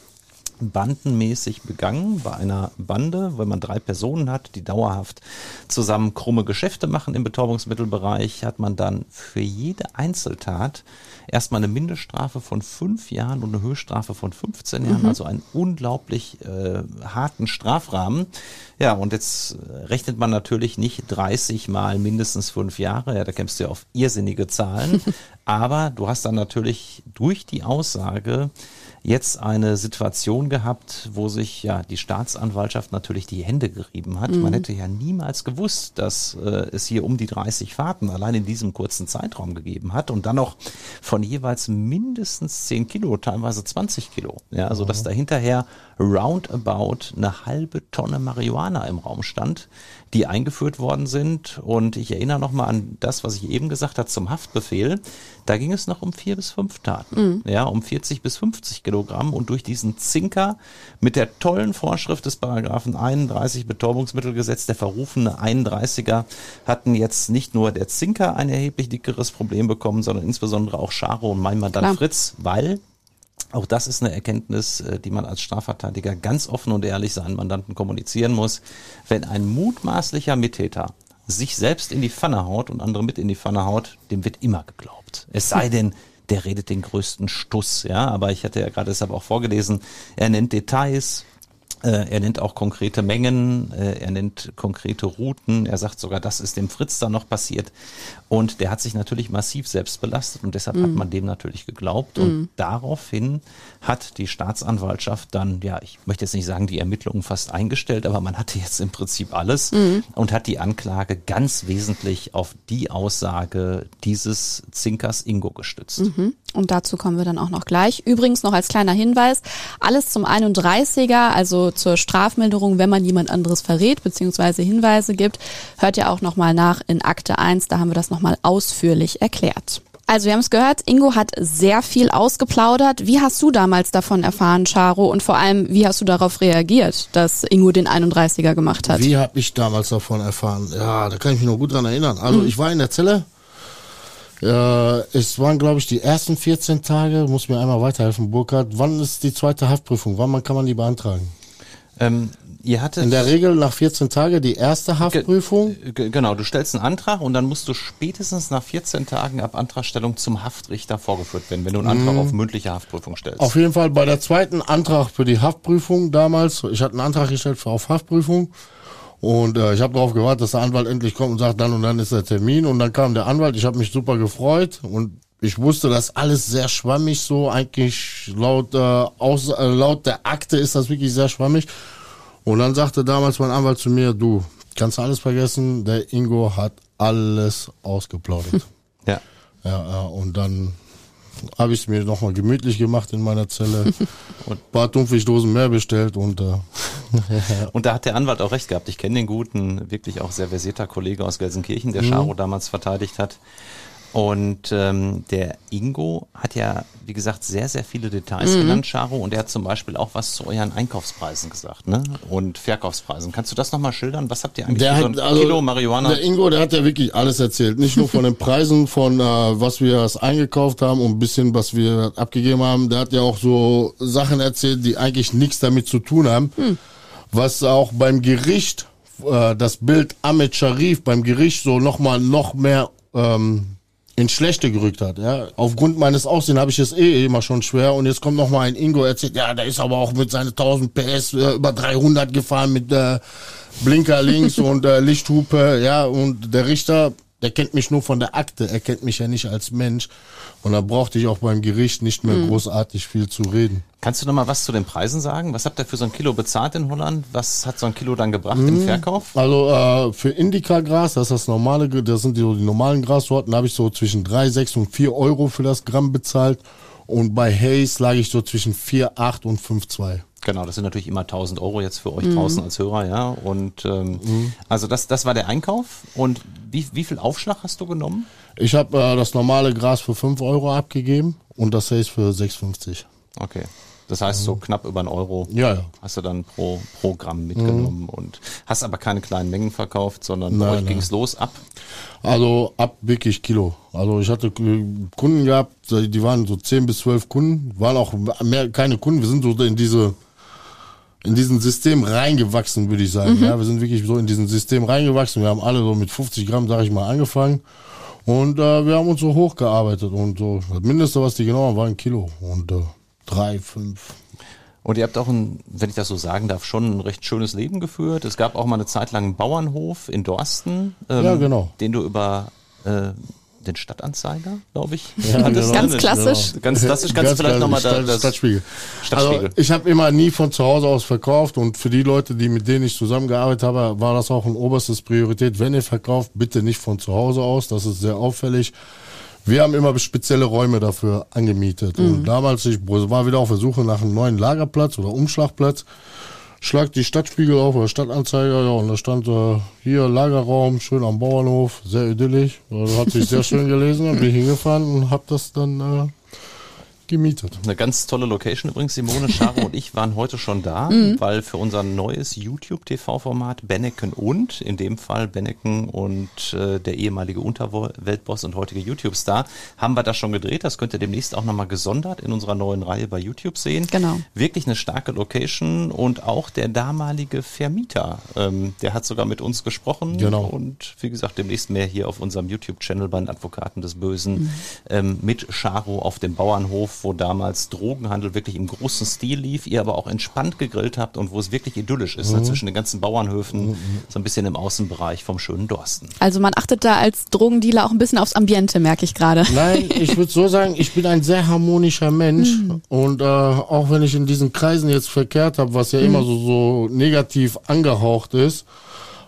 bandenmäßig begangen bei einer Bande, wenn man drei Personen hat, die dauerhaft zusammen krumme Geschäfte machen im Betäubungsmittelbereich, hat man dann für jede Einzeltat erstmal eine Mindeststrafe von fünf Jahren und eine Höchststrafe von 15 Jahren, also einen unglaublich äh, harten Strafrahmen. Ja, und jetzt äh, rechnet man natürlich nicht 30 mal mindestens fünf Jahre, ja, da kämpfst du ja auf irrsinnige Zahlen, aber du hast dann natürlich durch die Aussage jetzt eine Situation gehabt, wo sich ja die Staatsanwaltschaft natürlich die Hände gerieben hat. Man hätte ja niemals gewusst, dass äh, es hier um die 30 Fahrten allein in diesem kurzen Zeitraum gegeben hat und dann noch von jeweils mindestens 10 Kilo, teilweise 20 Kilo. Ja, also dass da hinterher roundabout eine halbe Tonne Marihuana im Raum stand, die eingeführt worden sind. Und ich erinnere nochmal an das, was ich eben gesagt habe zum Haftbefehl. Da ging es noch um vier bis fünf Taten. Ja, um 40 bis 50 Kilogramm. Und durch diesen Zinker mit der tollen Vorschrift des Paragraphen 31 Betäubungsmittelgesetz, der verrufene 31er, hatten jetzt nicht nur der Zinker ein erheblich dickeres Problem bekommen, sondern insbesondere auch Charo und mein Mandant Klar. Fritz, weil auch das ist eine Erkenntnis, äh, die man als Strafverteidiger ganz offen und ehrlich seinen Mandanten kommunizieren muss. Wenn ein mutmaßlicher Mittäter sich selbst in die Pfanne haut und andere mit in die Pfanne haut, dem wird immer geglaubt. Es sei denn, der redet den größten Stuss, ja. Aber ich hatte ja gerade deshalb auch vorgelesen, er nennt Details, er nennt auch konkrete Mengen, äh, er nennt konkrete Routen, er sagt sogar, das ist dem Fritz da noch passiert. Und der hat sich natürlich massiv selbst belastet und deshalb hat man dem natürlich geglaubt. Und daraufhin hat die Staatsanwaltschaft dann, ja, ich möchte jetzt nicht sagen, die Ermittlungen fast eingestellt, aber man hatte jetzt im Prinzip alles und hat die Anklage ganz wesentlich auf die Aussage dieses Zinkers Ingo gestützt. Und dazu kommen wir dann auch noch gleich. Übrigens noch als kleiner Hinweis, alles zum 31er, also zur Strafmilderung, wenn man jemand anderes verrät bzw. Hinweise gibt, hört ihr auch nochmal nach in Akte 1, da haben wir das nochmal ausführlich erklärt. Also wir haben es gehört, Ingo hat sehr viel ausgeplaudert. Wie hast du damals davon erfahren, Charo? Und vor allem, wie hast du darauf reagiert, dass Ingo den 31er gemacht hat? Wie habe ich damals davon erfahren? Ja, da kann ich mich noch gut dran erinnern. Also ich war in der Zelle. Äh, es waren, glaube ich, die ersten 14 Tage. Muss mir einmal weiterhelfen, Burkhard. Wann ist die zweite Haftprüfung? Wann kann man die beantragen? Ähm, ihr hattet In der Regel nach 14 Tagen die erste Haftprüfung. Ge- Genau, du stellst einen Antrag und dann musst du spätestens nach 14 Tagen ab Antragstellung zum Haftrichter vorgeführt werden, wenn du einen Antrag auf mündliche Haftprüfung stellst. Auf jeden Fall bei der zweiten Antrag für die Haftprüfung damals. Ich hatte einen Antrag gestellt für auf Haftprüfung. Und äh, ich habe darauf gewartet, dass der Anwalt endlich kommt und sagt, dann und dann ist der Termin. Und dann kam der Anwalt. Ich habe mich super gefreut und ich wusste, dass alles sehr schwammig so. Eigentlich laut, äh, aus, äh, laut der Akte ist das wirklich sehr schwammig. Und dann sagte damals mein Anwalt zu mir, du kannst alles vergessen, der Ingo hat alles ausgeplaudert. ja. Ja, ja, und dann habe ich es mir nochmal gemütlich gemacht in meiner Zelle. und ein paar Thunfischdosen mehr bestellt und äh, Und da hat der Anwalt auch recht gehabt. Ich kenne den guten, wirklich auch sehr versierter Kollege aus Gelsenkirchen, der Charo damals verteidigt hat. Und ähm, der Ingo hat ja, wie gesagt, sehr, sehr viele Details genannt, Charo. Und er hat zum Beispiel auch was zu euren Einkaufspreisen gesagt, ne? Und Verkaufspreisen. Kannst du das nochmal schildern? Was habt ihr eigentlich der für so hat ein also Kilo Marihuana? der Ingo, der hat ja wirklich alles erzählt, nicht nur von den Preisen, von äh, was wir eingekauft haben und ein bisschen was wir abgegeben haben. Der hat ja auch so Sachen erzählt, die eigentlich nichts damit zu tun haben, was auch beim Gericht äh, das Bild Ahmed Sharif beim Gericht so nochmal noch mehr ähm, ins Schlechte gerückt hat. Ja. Aufgrund meines Aussehens habe ich es eh immer schon schwer und jetzt kommt noch mal ein Ingo erzählt, ja, der ist aber auch mit seinen 1000 PS äh, über 300 gefahren mit äh, Blinker links und äh, Lichthupe, ja, und der Richter, der kennt mich nur von der Akte, er kennt mich ja nicht als Mensch und da brauchte ich auch beim Gericht nicht mehr großartig viel zu reden. Kannst du noch mal was zu den Preisen sagen? Was habt ihr für so ein Kilo bezahlt in Holland? Was hat so ein Kilo dann gebracht im Verkauf? Also äh, für Indica-Gras, das ist das normale, das sind die, so die normalen Grassorten, habe ich so zwischen 3, 6 und 4 Euro für das Gramm bezahlt. Und bei Haze lag ich so zwischen 4, 8 und 5, 2. Genau, das sind natürlich immer 1000 Euro jetzt für euch draußen als Hörer, ja. Und ähm, also das, das war der Einkauf. Und wie, wie viel Aufschlag hast du genommen? Ich habe äh, das normale Gras für 5 Euro abgegeben und das Haze für 6,50. Okay. Das heißt, so knapp über einen Euro Ja, ja. hast du dann pro, pro Gramm mitgenommen und hast aber keine kleinen Mengen verkauft, sondern bei Nein, euch nein. ging's los ab. Also ab wirklich Kilo. Also ich hatte Kunden gehabt, die waren so 10 bis 12 Kunden, waren auch mehr keine Kunden. Wir sind so in diese in diesen System reingewachsen, würde ich sagen. Ja, wir sind wirklich so in diesen System reingewachsen. Wir haben alle so mit 50 Gramm, sage ich mal, angefangen. Und äh, wir haben uns so hochgearbeitet und so. Das Mindeste, was die genommen haben, war ein Kilo. Und äh, drei, fünf. Und ihr habt auch ein, wenn ich das so sagen darf, schon ein recht schönes Leben geführt. Es gab auch mal eine Zeit lang einen Bauernhof in Dorsten, ähm, Ja, genau. den du über äh, den Stadtanzeiger, glaube ich, Ja, hattest, genau. Ganz klassisch. Ganz klassisch, kannst du vielleicht nochmal da, Stadt, das Stadtspiegel. Stadtspiegel. Also ich habe immer nie von zu Hause aus verkauft und für die Leute, die mit denen ich zusammengearbeitet habe, war das auch ein oberstes Priorität. Wenn ihr verkauft, bitte nicht von zu Hause aus. Das ist sehr auffällig. Wir haben immer spezielle Räume dafür angemietet. Und damals, ich war wieder auf der Suche nach einem neuen Lagerplatz oder Umschlagplatz. Schlag die Stadtspiegel auf oder Stadtanzeiger, ja, und da stand äh, hier Lagerraum, schön am Bauernhof, sehr idyllisch. Also, hat sich sehr schön gelesen, dann bin ich hingefahren und habe das dann äh, gemietet. Eine ganz tolle Location übrigens. Simone, Scharo und ich waren heute schon da, weil für unser neues YouTube-TV-Format Benneken und, in dem Fall Benneken und äh, der ehemalige Unterweltboss und heutige YouTube-Star, haben wir das schon gedreht. Das könnt ihr demnächst auch nochmal gesondert in unserer neuen Reihe bei YouTube sehen. Genau. Wirklich eine starke Location und auch der damalige Vermieter, ähm, der hat sogar mit uns gesprochen. Genau. Und wie gesagt, demnächst mehr hier auf unserem YouTube-Channel bei den Advokaten des Bösen ähm, mit Charo auf dem Bauernhof. Dorf, wo damals Drogenhandel wirklich im großen Stil lief, ihr aber auch entspannt gegrillt habt und wo es wirklich idyllisch ist, ne, zwischen den ganzen Bauernhöfen, so ein bisschen im Außenbereich vom schönen Dorsten. Also man achtet da als Drogendealer auch ein bisschen aufs Ambiente, merke ich gerade. Nein, ich würde so sagen, ich bin ein sehr harmonischer Mensch und äh, auch wenn ich in diesen Kreisen jetzt verkehrt habe, was ja immer so, so negativ angehaucht ist,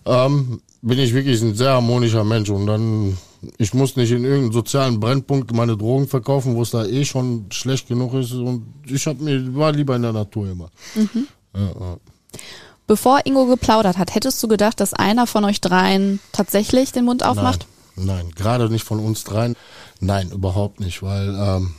ähm, bin ich wirklich ein sehr harmonischer Mensch und dann ich muss nicht in irgendeinem sozialen Brennpunkt meine Drogen verkaufen, wo es da eh schon schlecht genug ist und ich hab mir war lieber in der Natur immer. Ja, ja. Bevor Ingo geplaudert hat, hättest du gedacht, dass einer von euch dreien tatsächlich den Mund aufmacht? Nein, nein, gerade nicht von uns dreien. Nein, überhaupt nicht, weil ähm,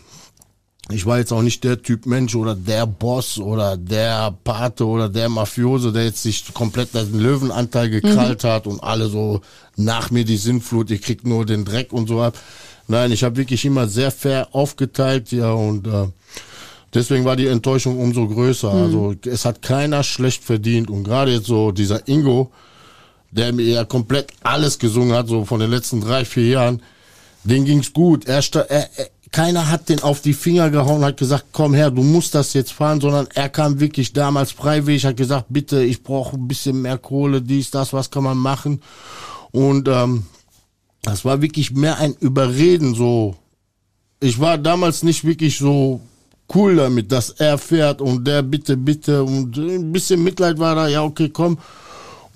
ich war jetzt auch nicht der Typ Mensch oder der Boss oder der Pate oder der Mafiose, der jetzt sich komplett den Löwenanteil gekrallt hat und alle so nach mir die Sinnflut, ihr kriegt nur den Dreck und so ab. Nein, ich habe wirklich immer sehr fair aufgeteilt, ja, und äh, deswegen war die Enttäuschung umso größer. Also es hat keiner schlecht verdient und gerade jetzt so dieser Ingo, der mir ja komplett alles gesungen hat, so von den letzten drei, vier Jahren, den ging's gut. Er, er, er, keiner hat den auf die Finger gehauen, hat gesagt, komm her, du musst das jetzt fahren, sondern er kam wirklich damals freiwillig, hat gesagt, bitte, ich brauche ein bisschen mehr Kohle, dies, das, was kann man machen? Und ähm, das war wirklich mehr ein Überreden, so. Ich war damals nicht wirklich so cool damit, dass er fährt und der bitte, bitte und ein bisschen Mitleid war da, ja, okay, komm.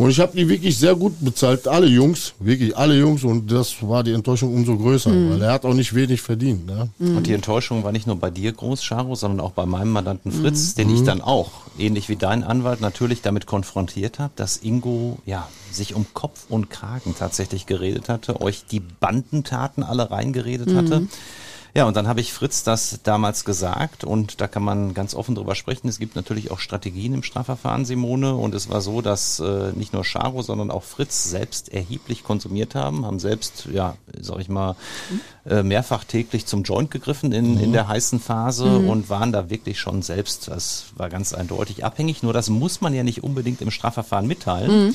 Und ich habe die wirklich sehr gut bezahlt, alle Jungs, wirklich alle Jungs und das war die Enttäuschung umso größer, weil er hat auch nicht wenig verdient. Ne? Und die Enttäuschung war nicht nur bei dir groß, Charo, sondern auch bei meinem Mandanten Fritz, den ich dann auch, ähnlich wie dein Anwalt, natürlich damit konfrontiert habe, dass Ingo ja sich um Kopf und Kragen tatsächlich geredet hatte, euch die Bandentaten alle reingeredet hatte. Ja, und dann habe ich Fritz das damals gesagt und da kann man ganz offen drüber sprechen. Es gibt natürlich auch Strategien im Strafverfahren, Simone, und es war so, dass äh, nicht nur Charo, sondern auch Fritz selbst erheblich konsumiert haben, haben selbst, ja, sag ich mal, äh, mehrfach täglich zum Joint gegriffen in, in der heißen Phase und waren da wirklich schon selbst, das war ganz eindeutig abhängig. Nur das muss man ja nicht unbedingt im Strafverfahren mitteilen.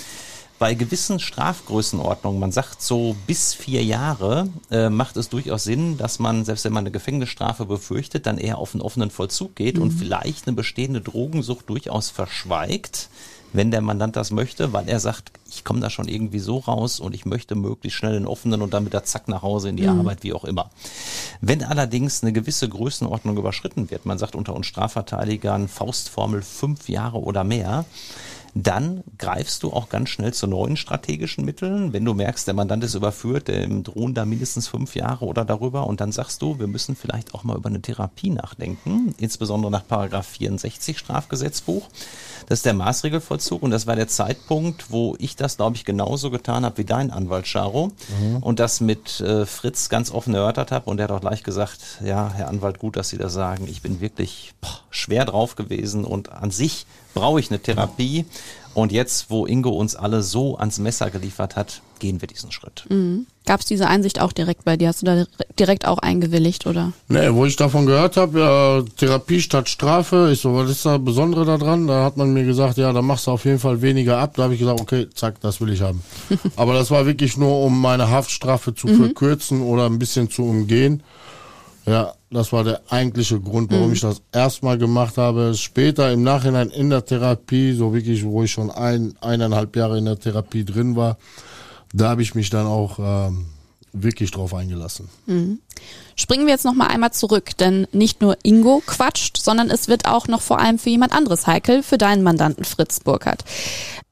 Bei gewissen Strafgrößenordnungen, man sagt so bis vier Jahre, äh, macht es durchaus Sinn, dass man, selbst wenn man eine Gefängnisstrafe befürchtet, dann eher auf einen offenen Vollzug geht und vielleicht eine bestehende Drogensucht durchaus verschweigt, wenn der Mandant das möchte, weil er sagt, ich komme da schon irgendwie so raus und ich möchte möglichst schnell den offenen und dann wieder zack nach Hause in die Arbeit, wie auch immer. Wenn allerdings eine gewisse Größenordnung überschritten wird, man sagt unter uns Strafverteidigern Faustformel fünf Jahre oder mehr, dann greifst du auch ganz schnell zu neuen strategischen Mitteln. Wenn du merkst, der Mandant ist überführt, dem drohen da mindestens fünf Jahre oder darüber und dann sagst du, wir müssen vielleicht auch mal über eine Therapie nachdenken, insbesondere nach Paragraph 64 Strafgesetzbuch. Das ist der Maßregelvollzug und das war der Zeitpunkt, wo ich das, glaube ich, genauso getan habe wie dein Anwalt Charo und das mit äh, Fritz ganz offen erörtert habe und der hat auch gleich gesagt, ja, Herr Anwalt, gut, dass Sie das sagen. Ich bin wirklich boah, schwer drauf gewesen und an sich brauche ich eine Therapie. Und jetzt, wo Ingo uns alle so ans Messer geliefert hat, gehen wir diesen Schritt. Gab es diese Einsicht auch direkt bei dir? Hast du da direkt auch eingewilligt, oder? Nee, wo ich davon gehört habe, ja, Therapie statt Strafe, ich so, was ist da Besondere daran? Da hat man mir gesagt, ja, da machst du auf jeden Fall weniger ab. Da habe ich gesagt, okay, zack, das will ich haben. Aber das war wirklich nur, um meine Haftstrafe zu verkürzen oder ein bisschen zu umgehen. Ja, das war der eigentliche Grund, warum ich das erstmal gemacht habe. Später im Nachhinein in der Therapie, so wirklich, wo ich schon ein, eineinhalb Jahre in der Therapie drin war, da habe ich mich dann auch ähm, wirklich drauf eingelassen. Springen wir jetzt noch mal einmal zurück, denn nicht nur Ingo quatscht, sondern es wird auch noch vor allem für jemand anderes heikel, für deinen Mandanten Fritz Burkhardt.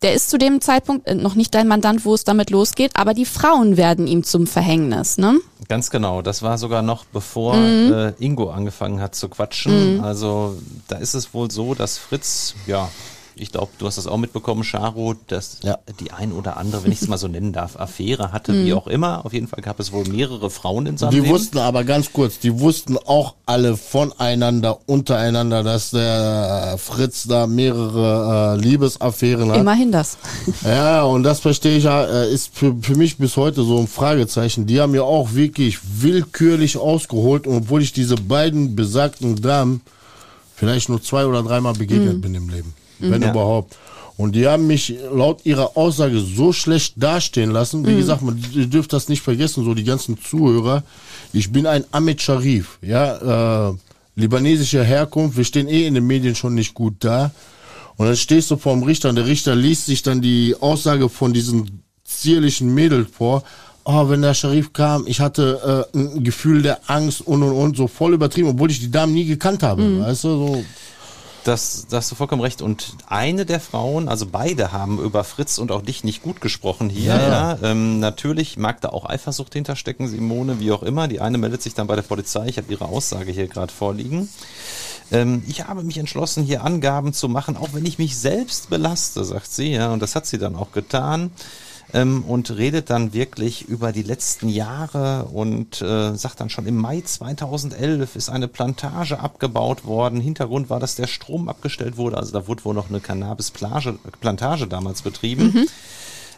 Der ist zu dem Zeitpunkt äh, noch nicht dein Mandant, wo es damit losgeht, aber die Frauen werden ihm zum Verhängnis, ne? Ganz genau. Das war sogar noch bevor äh, Ingo angefangen hat zu quatschen. Also da ist es wohl so, dass Fritz, ja, ich glaube, du hast das auch mitbekommen, Charo, dass Ja. die ein oder andere, wenn ich es mal so nennen darf, Affäre hatte, wie auch immer. Auf jeden Fall gab es wohl mehrere Frauen in seinem Die Leben. wussten aber ganz kurz, die wussten auch alle voneinander, untereinander, dass der Fritz da mehrere äh, Liebesaffären hat. Immerhin das. Ja, und das verstehe ich ja, äh, ist für, für mich bis heute so ein Fragezeichen. Die haben ja auch wirklich willkürlich ausgeholt, obwohl ich diese beiden besagten Damen vielleicht nur zwei oder dreimal begegnet bin im Leben. Wenn Ja. überhaupt. Und die haben mich laut ihrer Aussage so schlecht dastehen lassen. Wie gesagt, man, ihr dürft das nicht vergessen, so die ganzen Zuhörer. Ich bin ein Ahmed Sharif, ja. Äh, libanesischer Herkunft, wir stehen eh in den Medien schon nicht gut da. Und dann stehst du vor dem Richter und der Richter liest sich dann die Aussage von diesen zierlichen Mädel vor. Oh, wenn der Sharif kam, ich hatte äh, ein Gefühl der Angst und und und so voll übertrieben, obwohl ich die Damen nie gekannt habe. Mhm. Weißt du, so. Das, da hast du vollkommen recht. Und eine der Frauen, also beide haben über Fritz und auch dich nicht gut gesprochen hier. Ja, Ja, ja. Ähm, natürlich mag da auch Eifersucht hinterstecken, Simone, wie auch immer. Die eine meldet sich dann bei der Polizei. Ich habe ihre Aussage hier gerade vorliegen. Ähm, ich habe mich entschlossen, hier Angaben zu machen, auch wenn ich mich selbst belaste, sagt sie. Ja, und das hat sie dann auch getan. Ähm, und redet dann wirklich über die letzten Jahre und äh, sagt dann schon im Mai 2011 ist eine Plantage abgebaut worden. Hintergrund war, dass der Strom abgestellt wurde. Also da wurde wohl noch eine Cannabis-Plantage damals betrieben.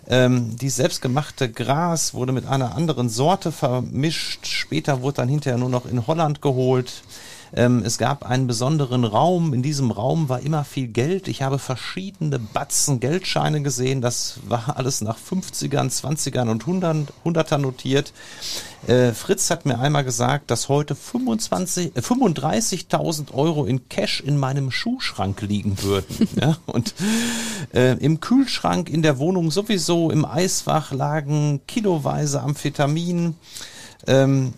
Ähm, die selbstgemachte Gras wurde mit einer anderen Sorte vermischt. Später wurde dann hinterher nur noch in Holland geholt. Ähm, es gab einen besonderen Raum. In diesem Raum war immer viel Geld. Ich habe verschiedene Batzen Geldscheine gesehen. Das war alles nach 50ern, 20ern und 100, 100er notiert. Äh, Fritz hat mir einmal gesagt, dass heute 25, äh, 35.000 Euro in Cash in meinem Schuhschrank liegen würden. ja? Und äh, im Kühlschrank in der Wohnung sowieso, im Eisfach lagen kiloweise Amphetamin. Ähm,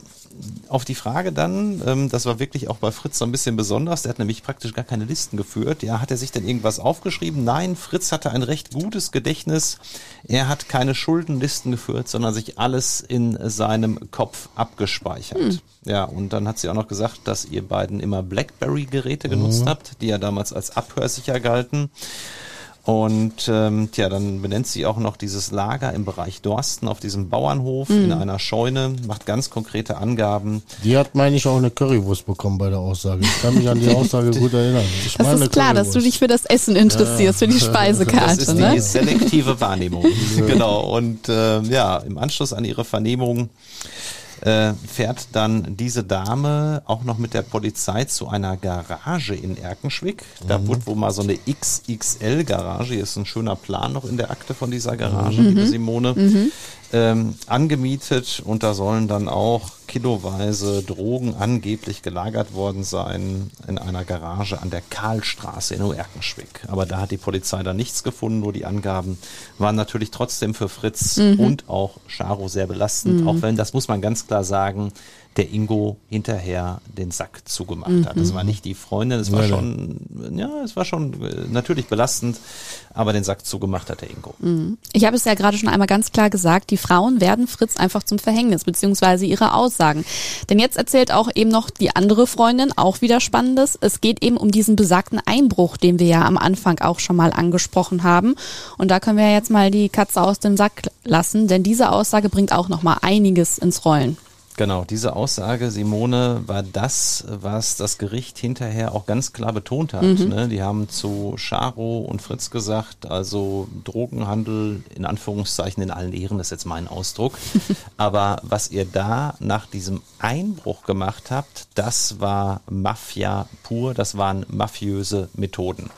auf die Frage dann, ähm, das war wirklich auch bei Fritz so ein bisschen besonders, der hat nämlich praktisch gar keine Listen geführt. Ja, hat er sich denn irgendwas aufgeschrieben? Nein, Fritz hatte ein recht gutes Gedächtnis. Er hat keine Schuldenlisten geführt, sondern sich alles in seinem Kopf abgespeichert. Ja, und dann hat sie auch noch gesagt, dass ihr beiden immer Blackberry-Geräte genutzt habt, die ja damals als abhörsicher galten. Und ähm, tja, dann benennt sie auch noch dieses Lager im Bereich Dorsten auf diesem Bauernhof in einer Scheune, macht ganz konkrete Angaben. Die hat, meine ich, auch eine Currywurst bekommen bei der Aussage. Ich kann mich an die Aussage gut erinnern. Ich Das ist klar, dass du Currywurst. dich für das Essen interessierst, für die Das Speisekarte, ist die ne? selektive Wahrnehmung. genau. Und äh, ja, im Anschluss an ihre Vernehmung äh, fährt dann diese Dame auch noch mit der Polizei zu einer Garage in Erkenschwick. Da wurde wohl mal so eine XXL-Garage, hier ist ein schöner Plan noch in der Akte von dieser Garage, liebe Simone, ähm, angemietet und da sollen dann auch kiloweise Drogen angeblich gelagert worden sein in einer Garage an der Karlstraße in Erkenschwick. Aber da hat die Polizei dann nichts gefunden, nur die Angaben waren natürlich trotzdem für Fritz und auch Charo sehr belastend, auch wenn, das muss man ganz klar sagen, der Ingo hinterher den Sack zugemacht hat. Das war nicht die Freundin, es war Nein, schon, ja, es war schon äh, natürlich belastend, aber den Sack zugemacht hat der Ingo. Ich habe es ja gerade schon einmal ganz klar gesagt, die Frauen werden Fritz einfach zum Verhängnis, beziehungsweise ihre Aussagen. Denn jetzt erzählt auch eben noch die andere Freundin auch wieder Spannendes. Es geht eben um diesen besagten Einbruch, den wir ja am Anfang auch schon mal angesprochen haben. Und da können wir ja jetzt mal die Katze aus dem Sack lassen, denn diese Aussage bringt auch noch mal einiges ins Rollen. Genau, diese Aussage, Simone, war das, was das Gericht hinterher auch ganz klar betont hat. Ne? Die haben zu Charo und Fritz gesagt, also Drogenhandel in Anführungszeichen in allen Ehren, das ist jetzt mein Ausdruck. Aber was ihr da nach diesem Einbruch gemacht habt, das war Mafia pur, das waren mafiöse Methoden.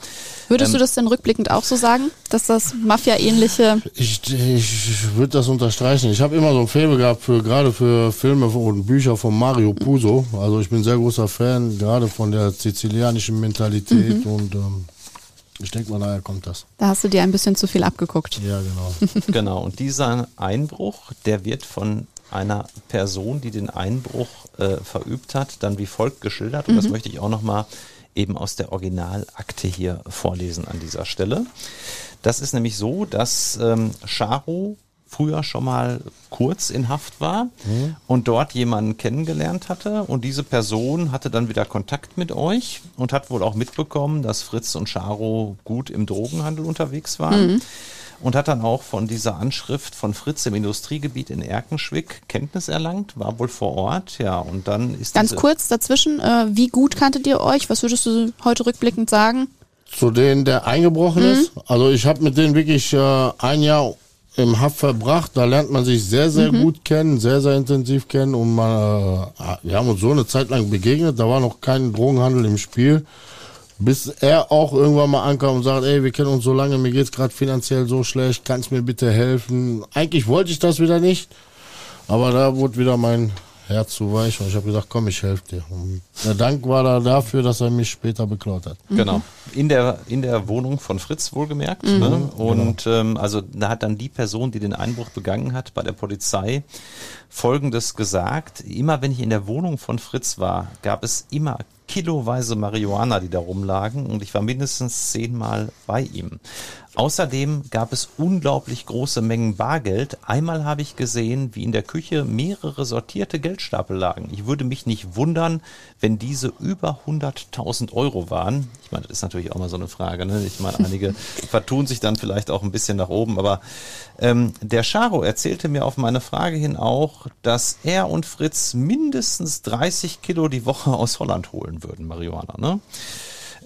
Würdest Ähm, du das denn rückblickend auch so sagen, dass das Mafia-ähnliche Ich, ich würde das unterstreichen. Ich habe immer so ein Faible gehabt für gerade für Filme und Bücher von Mario Puzo. Also ich bin sehr großer Fan gerade von der sizilianischen Mentalität und ähm, ich denke mal, daher kommt das. Da hast du dir ein bisschen zu viel abgeguckt. Ja, genau. Genau, und dieser Einbruch, der wird von einer Person, die den Einbruch äh, verübt hat, dann wie folgt geschildert. Und das möchte ich auch nochmal eben aus der Originalakte hier vorlesen an dieser Stelle. Das ist nämlich so, dass ähm, Charo früher schon mal kurz in Haft war und dort jemanden kennengelernt hatte. Und diese Person hatte dann wieder Kontakt mit euch und hat wohl auch mitbekommen, dass Fritz und Charo gut im Drogenhandel unterwegs waren und hat dann auch von dieser Anschrift von Fritz im Industriegebiet in Erkenschwick Kenntnis erlangt, war wohl vor Ort, ja, und dann ist Ganz kurz dazwischen, äh, wie gut kanntet ihr euch? Was würdest du heute rückblickend sagen? Zu denen, der eingebrochen ist. Also ich habe mit denen wirklich äh, ein Jahr im Haft verbracht. Da lernt man sich sehr, sehr gut kennen, sehr, sehr intensiv kennen. Und man, äh, wir haben uns so eine Zeit lang begegnet. Da war noch kein Drogenhandel im Spiel. Bis er auch irgendwann mal ankam und sagt, ey, wir kennen uns so lange, mir geht's gerade finanziell so schlecht, kannst mir bitte helfen? Eigentlich wollte ich das wieder nicht, aber da wurde wieder mein Herz zu weich und ich habe gesagt, komm, ich helfe dir. Und der Dank war da dafür, dass er mich später beklaut hat. Genau. In der, in der Wohnung von Fritz wohlgemerkt. Ne? Und ähm, also da hat dann die Person, die den Einbruch begangen hat, bei der Polizei Folgendes gesagt. Immer wenn ich in der Wohnung von Fritz war, gab es immer kiloweise Marihuana, die da rumlagen und ich war mindestens zehnmal bei ihm. Außerdem gab es unglaublich große Mengen Bargeld. Einmal habe ich gesehen, wie in der Küche mehrere sortierte Geldstapel lagen. Ich würde mich nicht wundern, wenn diese über 100.000 Euro waren. Ich meine, das ist natürlich auch mal so eine Frage. Ne? Ich meine, einige vertun sich dann vielleicht auch ein bisschen nach oben. Aber ähm, der Charo erzählte mir auf meine Frage hin auch, dass er und Fritz mindestens 30 Kilo die Woche aus Holland holen würden, Marihuana. Ne?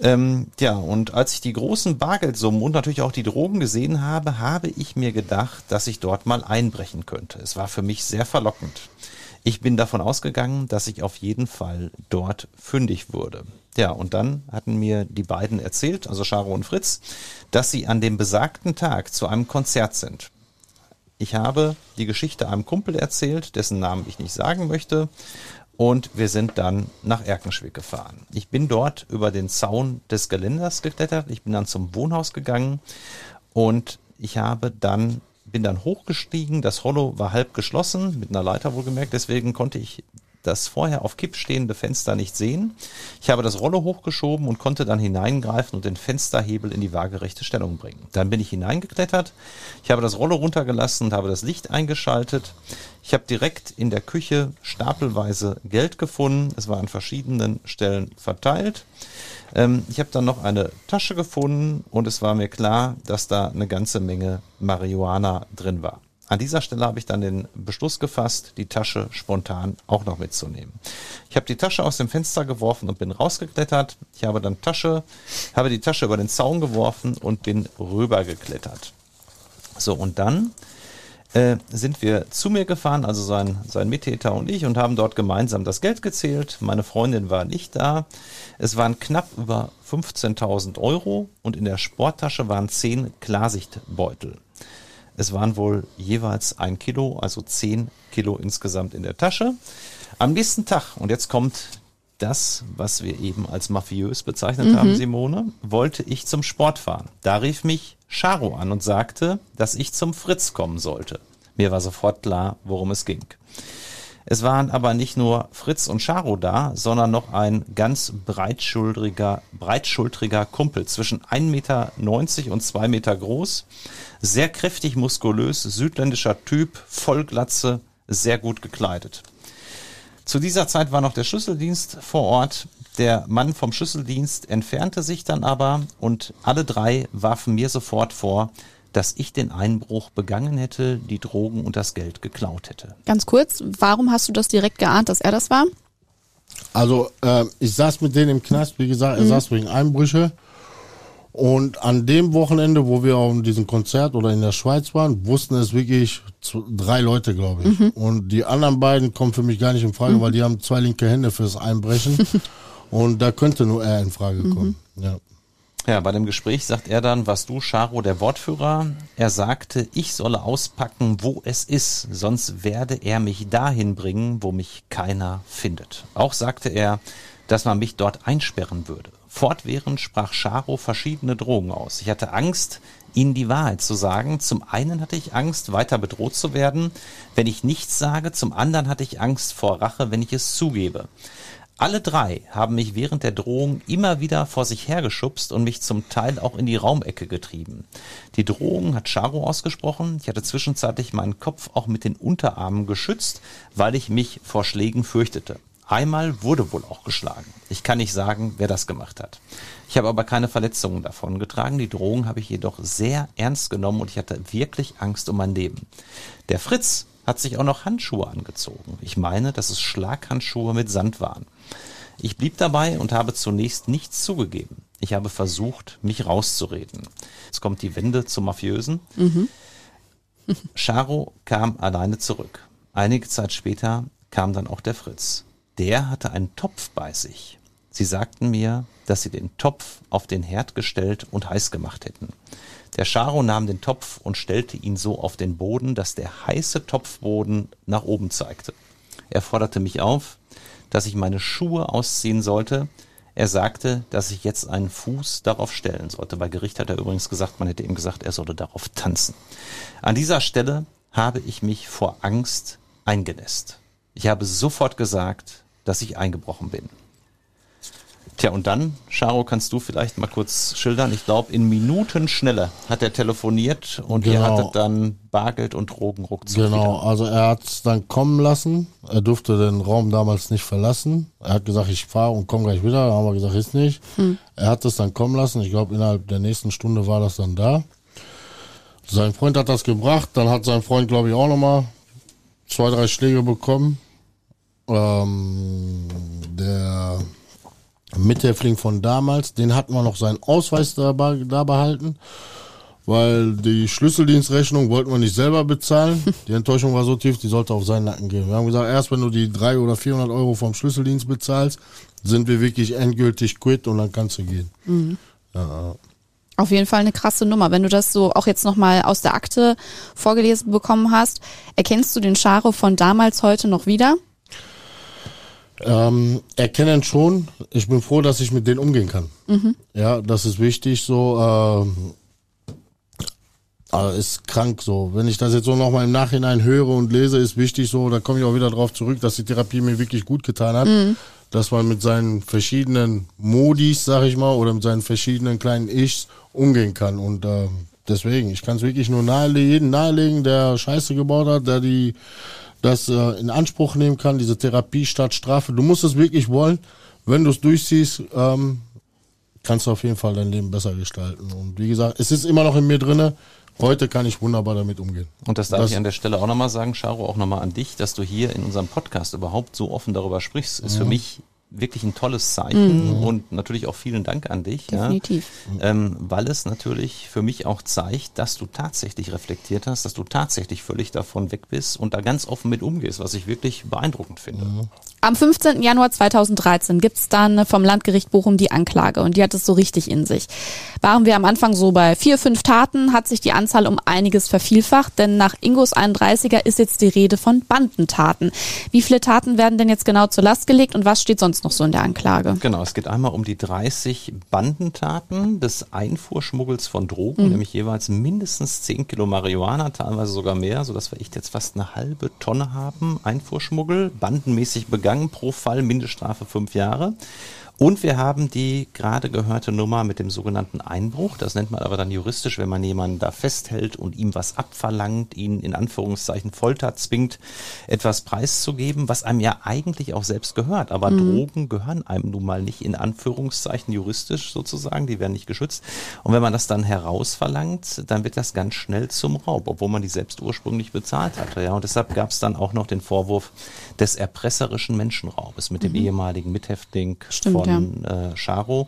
Ähm, ja, und als ich die großen Bargeldsummen und natürlich auch die Drogen gesehen habe, habe ich mir gedacht, dass ich dort mal einbrechen könnte. Es war für mich sehr verlockend. Ich bin davon ausgegangen, dass ich auf jeden Fall dort fündig wurde. Ja, und dann hatten mir die beiden erzählt, also Charo und Fritz, dass sie an dem besagten Tag zu einem Konzert sind. Ich habe die Geschichte einem Kumpel erzählt, dessen Namen ich nicht sagen möchte. Und wir sind dann nach Erkenschwick gefahren. Ich bin dort über den Zaun des Geländers geklettert. Ich bin dann zum Wohnhaus gegangen und ich habe dann, bin dann hochgestiegen. Das Hollow war halb geschlossen, mit einer Leiter wohlgemerkt. Deswegen konnte ich das vorher auf Kipp stehende Fenster nicht sehen. Ich habe das Rollo hochgeschoben und konnte dann hineingreifen und den Fensterhebel in die waagerechte Stellung bringen. Dann bin ich hineingeklettert. Ich habe das Rollo runtergelassen und habe das Licht eingeschaltet. Ich habe direkt in der Küche stapelweise Geld gefunden. Es war an verschiedenen Stellen verteilt. Ähm, ich habe dann noch eine Tasche gefunden und es war mir klar, dass da eine ganze Menge Marihuana drin war. An dieser Stelle habe ich dann den Beschluss gefasst, die Tasche spontan auch noch mitzunehmen. Ich habe die Tasche aus dem Fenster geworfen und bin rausgeklettert. Ich habe dann Tasche, habe die Tasche über den Zaun geworfen und bin rübergeklettert. So, und dann äh, sind wir zu mir gefahren, also sein, sein Mittäter und ich, und haben dort gemeinsam das Geld gezählt. Meine Freundin war nicht da. Es waren knapp über 15.000 Euro und in der Sporttasche waren 10 Klarsichtbeutel. Es waren wohl jeweils ein Kilo, also 10 Kilo insgesamt in der Tasche. Am nächsten Tag, und jetzt kommt das, was wir eben als mafiös bezeichnet haben, Simone, wollte ich zum Sport fahren. Da rief mich Charo an und sagte, dass ich zum Fritz kommen sollte. Mir war sofort klar, worum es ging. Es waren aber nicht nur Fritz und Charo da, sondern noch ein ganz breitschultriger, breitschultriger Kumpel zwischen 1,90 Meter und 2 Meter groß, sehr kräftig muskulös, südländischer Typ, Vollglatze, sehr gut gekleidet. Zu dieser Zeit war noch der Schlüsseldienst vor Ort. Der Mann vom Schlüsseldienst entfernte sich dann aber und alle drei warfen mir sofort vor, dass ich den Einbruch begangen hätte, die Drogen und das Geld geklaut hätte. Ganz kurz, warum hast du das direkt geahnt, dass er das war? Also äh, ich saß mit denen im Knast, wie gesagt, er saß wegen Einbrüche. Und an dem Wochenende, wo wir auf diesem Konzert oder in der Schweiz waren, wussten es wirklich drei Leute, glaube ich. Und die anderen beiden kommen für mich gar nicht in Frage, weil die haben zwei linke Hände fürs Einbrechen. Und da könnte nur er in Frage kommen. Ja. Ja, bei dem Gespräch sagt er dann, was du, Charo, der Wortführer. Er sagte, ich solle auspacken, wo es ist, sonst werde er mich dahin bringen, wo mich keiner findet. Auch sagte er, dass man mich dort einsperren würde. Fortwährend sprach Charo verschiedene Drogen aus. Ich hatte Angst, ihnen die Wahrheit zu sagen. Zum einen hatte ich Angst, weiter bedroht zu werden, wenn ich nichts sage. Zum anderen hatte ich Angst vor Rache, wenn ich es zugebe. Alle drei haben mich während der Drohung immer wieder vor sich hergeschubst und mich zum Teil auch in die Raumecke getrieben. Die Drohung hat Charo ausgesprochen. Ich hatte zwischenzeitlich meinen Kopf auch mit den Unterarmen geschützt, weil ich mich vor Schlägen fürchtete. Einmal wurde wohl auch geschlagen. Ich kann nicht sagen, wer das gemacht hat. Ich habe aber keine Verletzungen davon getragen. Die Drohung habe ich jedoch sehr ernst genommen und ich hatte wirklich Angst um mein Leben. Der Fritz hat sich auch noch Handschuhe angezogen. Ich meine, dass es Schlaghandschuhe mit Sand waren. Ich blieb dabei und habe zunächst nichts zugegeben. Ich habe versucht, mich rauszureden. Jetzt kommt die Wende zum Mafiösen. Charo kam alleine zurück. Einige Zeit später kam dann auch der Fritz. Der hatte einen Topf bei sich. Sie sagten mir, dass sie den Topf auf den Herd gestellt und heiß gemacht hätten. Der Charo nahm den Topf und stellte ihn so auf den Boden, dass der heiße Topfboden nach oben zeigte. Er forderte mich auf, dass ich meine Schuhe ausziehen sollte. Er sagte, dass ich jetzt einen Fuß darauf stellen sollte. Bei Gericht hat er übrigens gesagt, man hätte ihm gesagt, er solle darauf tanzen. An dieser Stelle habe ich mich vor Angst eingenässt. Ich habe sofort gesagt, dass ich eingebrochen bin. Tja, und dann, Charo, kannst du vielleicht mal kurz schildern? Ich glaube, in Minuten schneller hat er telefoniert und ihr Genau. hattet dann Bargeld und Drogen ruckzuck Genau, wieder. also er hat es dann kommen lassen. Er durfte den Raum damals nicht verlassen. Er hat gesagt, ich fahre und komme gleich wieder. Da haben wir gesagt, ist nicht. Er hat es dann kommen lassen. Ich glaube, innerhalb der nächsten Stunde war das dann da. Sein Freund hat das gebracht. Dann hat sein Freund, glaube ich, auch nochmal zwei, drei Schläge bekommen. Ähm, der Mithäftling von damals, den hatten wir noch seinen Ausweis dabei, da behalten, weil die Schlüsseldienstrechnung wollten wir nicht selber bezahlen. Die Enttäuschung war so tief, die sollte auf seinen Nacken gehen. Wir haben gesagt, erst wenn du die 300 oder 400 Euro vom Schlüsseldienst bezahlst, sind wir wirklich endgültig quitt und dann kannst du gehen. Auf jeden Fall eine krasse Nummer. Wenn du das so auch jetzt nochmal aus der Akte vorgelesen bekommen hast, erkennst du den Charo von damals heute noch wieder? Ähm, erkennen schon. Ich bin froh, dass ich mit denen umgehen kann. Ja, das ist wichtig. So, ähm, aber ist krank so. Wenn ich das jetzt so nochmal im Nachhinein höre und lese, ist wichtig so. Da komme ich auch wieder drauf zurück, dass die Therapie mir wirklich gut getan hat. Dass man mit seinen verschiedenen Modis, sag ich mal, oder mit seinen verschiedenen kleinen Ichs umgehen kann. Und äh, deswegen, ich kann es wirklich nur nahelegen, jeden nahelegen, der Scheiße gebaut hat, der die das äh, in Anspruch nehmen kann, diese Therapie statt Strafe. Du musst es wirklich wollen. Wenn du es durchziehst, ähm, kannst du auf jeden Fall dein Leben besser gestalten. Und wie gesagt, es ist immer noch in mir drinne. Heute kann ich wunderbar damit umgehen. Und das darf Das- ich an der Stelle auch nochmal sagen, Charo, auch nochmal an dich, dass du hier in unserem Podcast überhaupt so offen darüber sprichst, ist für mich wirklich ein tolles Zeichen und natürlich auch vielen Dank an dich. Definitiv. Ja, ähm, weil es natürlich für mich auch zeigt, dass du tatsächlich reflektiert hast, dass du tatsächlich völlig davon weg bist und da ganz offen mit umgehst, was ich wirklich beeindruckend finde. Am 15. Januar 2013 gibt's dann vom Landgericht Bochum die Anklage und die hat es so richtig in sich. Waren wir am Anfang so bei vier, fünf Taten, hat sich die Anzahl um einiges vervielfacht, denn nach Ingos 31er ist jetzt die Rede von Bandentaten. Wie viele Taten werden denn jetzt genau zur Last gelegt und was steht sonst noch so in der Anklage? Genau, es geht einmal um die 30 Bandentaten des Einfuhrschmuggels von Drogen, nämlich jeweils mindestens 10 Kilo Marihuana, teilweise sogar mehr, sodass wir echt jetzt fast eine halbe Tonne haben. Einfuhrschmuggel, bandenmäßig begangen, pro Fall Mindeststrafe fünf Jahre. Und wir haben die gerade gehörte Nummer mit dem sogenannten Einbruch. Das nennt man aber dann juristisch, wenn man jemanden da festhält und ihm was abverlangt, ihn in Anführungszeichen Folter zwingt, etwas preiszugeben, was einem ja eigentlich auch selbst gehört. Aber Drogen gehören einem nun mal nicht in Anführungszeichen juristisch sozusagen, die werden nicht geschützt. Und wenn man das dann herausverlangt, dann wird das ganz schnell zum Raub, obwohl man die selbst ursprünglich bezahlt hatte. Ja, und deshalb gab es dann auch noch den Vorwurf des erpresserischen Menschenraubes mit dem ehemaligen Mithäftling Stimmt, von äh, Charo.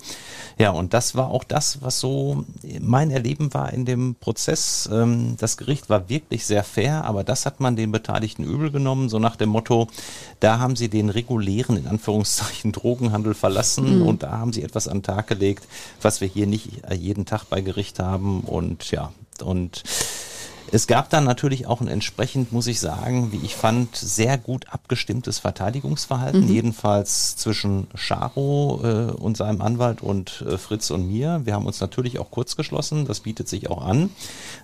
Ja, und das war auch das, was so mein Erleben war in dem Prozess. Ähm, das Gericht war wirklich sehr fair, aber das hat man den Beteiligten übel genommen, so nach dem Motto, da haben sie den regulären, in Anführungszeichen, Drogenhandel verlassen und da haben sie etwas an den Tag gelegt, was wir hier nicht äh, jeden Tag bei Gericht haben und ja, und es gab dann natürlich auch ein entsprechend, muss ich sagen, wie ich fand, sehr gut abgestimmtes Verteidigungsverhalten, jedenfalls zwischen Charo äh, und seinem Anwalt und äh, Fritz und mir. Wir haben uns natürlich auch kurz geschlossen, das bietet sich auch an.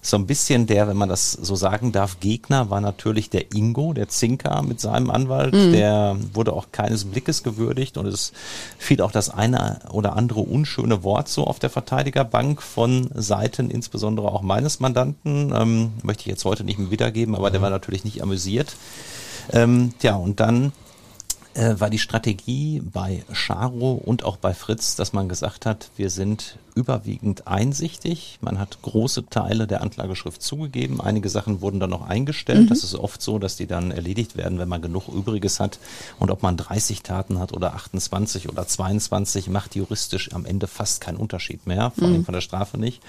So ein bisschen der, wenn man das so sagen darf, Gegner war natürlich der Ingo, der Zinker mit seinem Anwalt, der wurde auch keines Blickes gewürdigt und es fiel auch das eine oder andere unschöne Wort so auf der Verteidigerbank von Seiten, insbesondere auch meines Mandanten. Ähm, möchte ich jetzt heute nicht mehr wiedergeben, aber der war natürlich nicht amüsiert. Ähm, ja, und dann äh, war die Strategie bei Charo und auch bei Fritz, dass man gesagt hat, wir sind überwiegend einsichtig. Man hat große Teile der Anklageschrift zugegeben. Einige Sachen wurden dann noch eingestellt. Das ist oft so, dass die dann erledigt werden, wenn man genug Übriges hat. Und ob man 30 Taten hat oder 28 oder 22, macht juristisch am Ende fast keinen Unterschied mehr, vor allem von der Strafe nicht.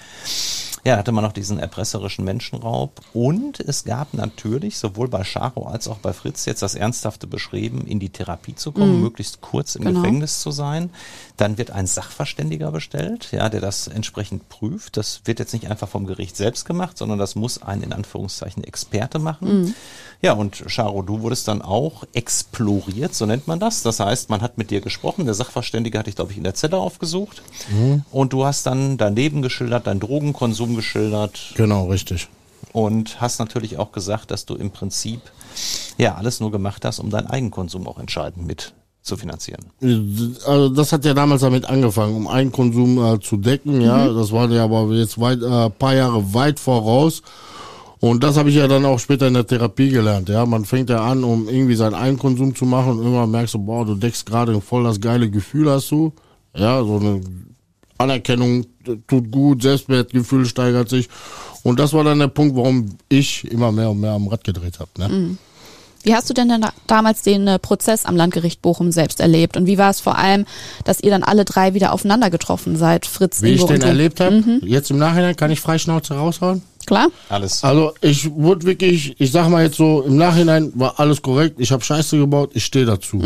Ja, da hatte man noch diesen erpresserischen Menschenraub. Und es gab natürlich sowohl bei Scharo als auch bei Fritz jetzt das ernsthafte Beschreiben, in die Therapie zu kommen, möglichst kurz im Genau. Gefängnis zu sein. Dann wird ein Sachverständiger bestellt, ja, der das entsprechend prüft. Das wird jetzt nicht einfach vom Gericht selbst gemacht, sondern das muss ein in Anführungszeichen Experte machen. Ja, und Charo, du wurdest dann auch exploriert, so nennt man das. Das heißt, man hat mit dir gesprochen, der Sachverständige hat dich, glaube ich, in der Zelle aufgesucht. Und du hast dann dein Leben geschildert, deinen Drogenkonsum geschildert Genau, richtig. und hast natürlich auch gesagt, dass du im Prinzip ja alles nur gemacht hast, um deinen Eigenkonsum auch entscheidend mit zu finanzieren. Also das hat ja damals damit angefangen, um Eigenkonsum äh, zu decken. Ja, das war ja aber jetzt weit, äh, paar Jahre weit voraus. Und das habe ich ja dann auch später in der Therapie gelernt. Ja, man fängt ja an, um irgendwie seinen Eigenkonsum zu machen und irgendwann merkst du, boah, du deckst gerade voll das geile Gefühl hast du. Ja, so eine Anerkennung äh, tut gut, Selbstwertgefühl steigert sich. Und das war dann der Punkt, warum ich immer mehr und mehr am Rad gedreht habe. Ne? Wie hast du denn, denn da, damals den äh, Prozess am Landgericht Bochum selbst erlebt? Und wie war es vor allem, dass ihr dann alle drei wieder aufeinander getroffen seid, Fritz, Wie ich Ingo den und erlebt habe, jetzt im Nachhinein kann ich Freischnauze raushauen. Klar? Alles. Also ich wurde wirklich, ich sag mal jetzt so, im Nachhinein war alles korrekt. Ich habe Scheiße gebaut, ich stehe dazu.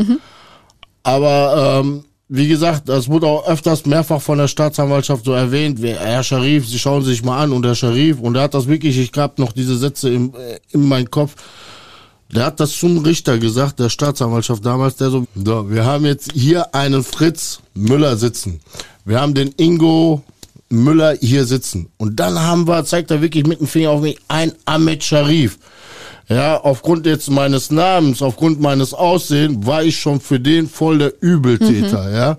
Aber ähm, wie gesagt, das wurde auch öfters mehrfach von der Staatsanwaltschaft so erwähnt, wie, Herr Scharif, Sie schauen sich mal an und der Scharif, und er hat das wirklich, ich gab noch diese Sätze im, äh, in meinem Kopf, der hat das zum Richter gesagt, der Staatsanwaltschaft damals, der so, so, wir haben jetzt hier einen Fritz Müller sitzen. Wir haben den Ingo Müller hier sitzen. Und dann haben wir, zeigt er wirklich mit dem Finger auf mich, ein Ahmed Sharif. Ja, aufgrund jetzt meines Namens, aufgrund meines Aussehens, war ich schon für den voll der Übeltäter, ja.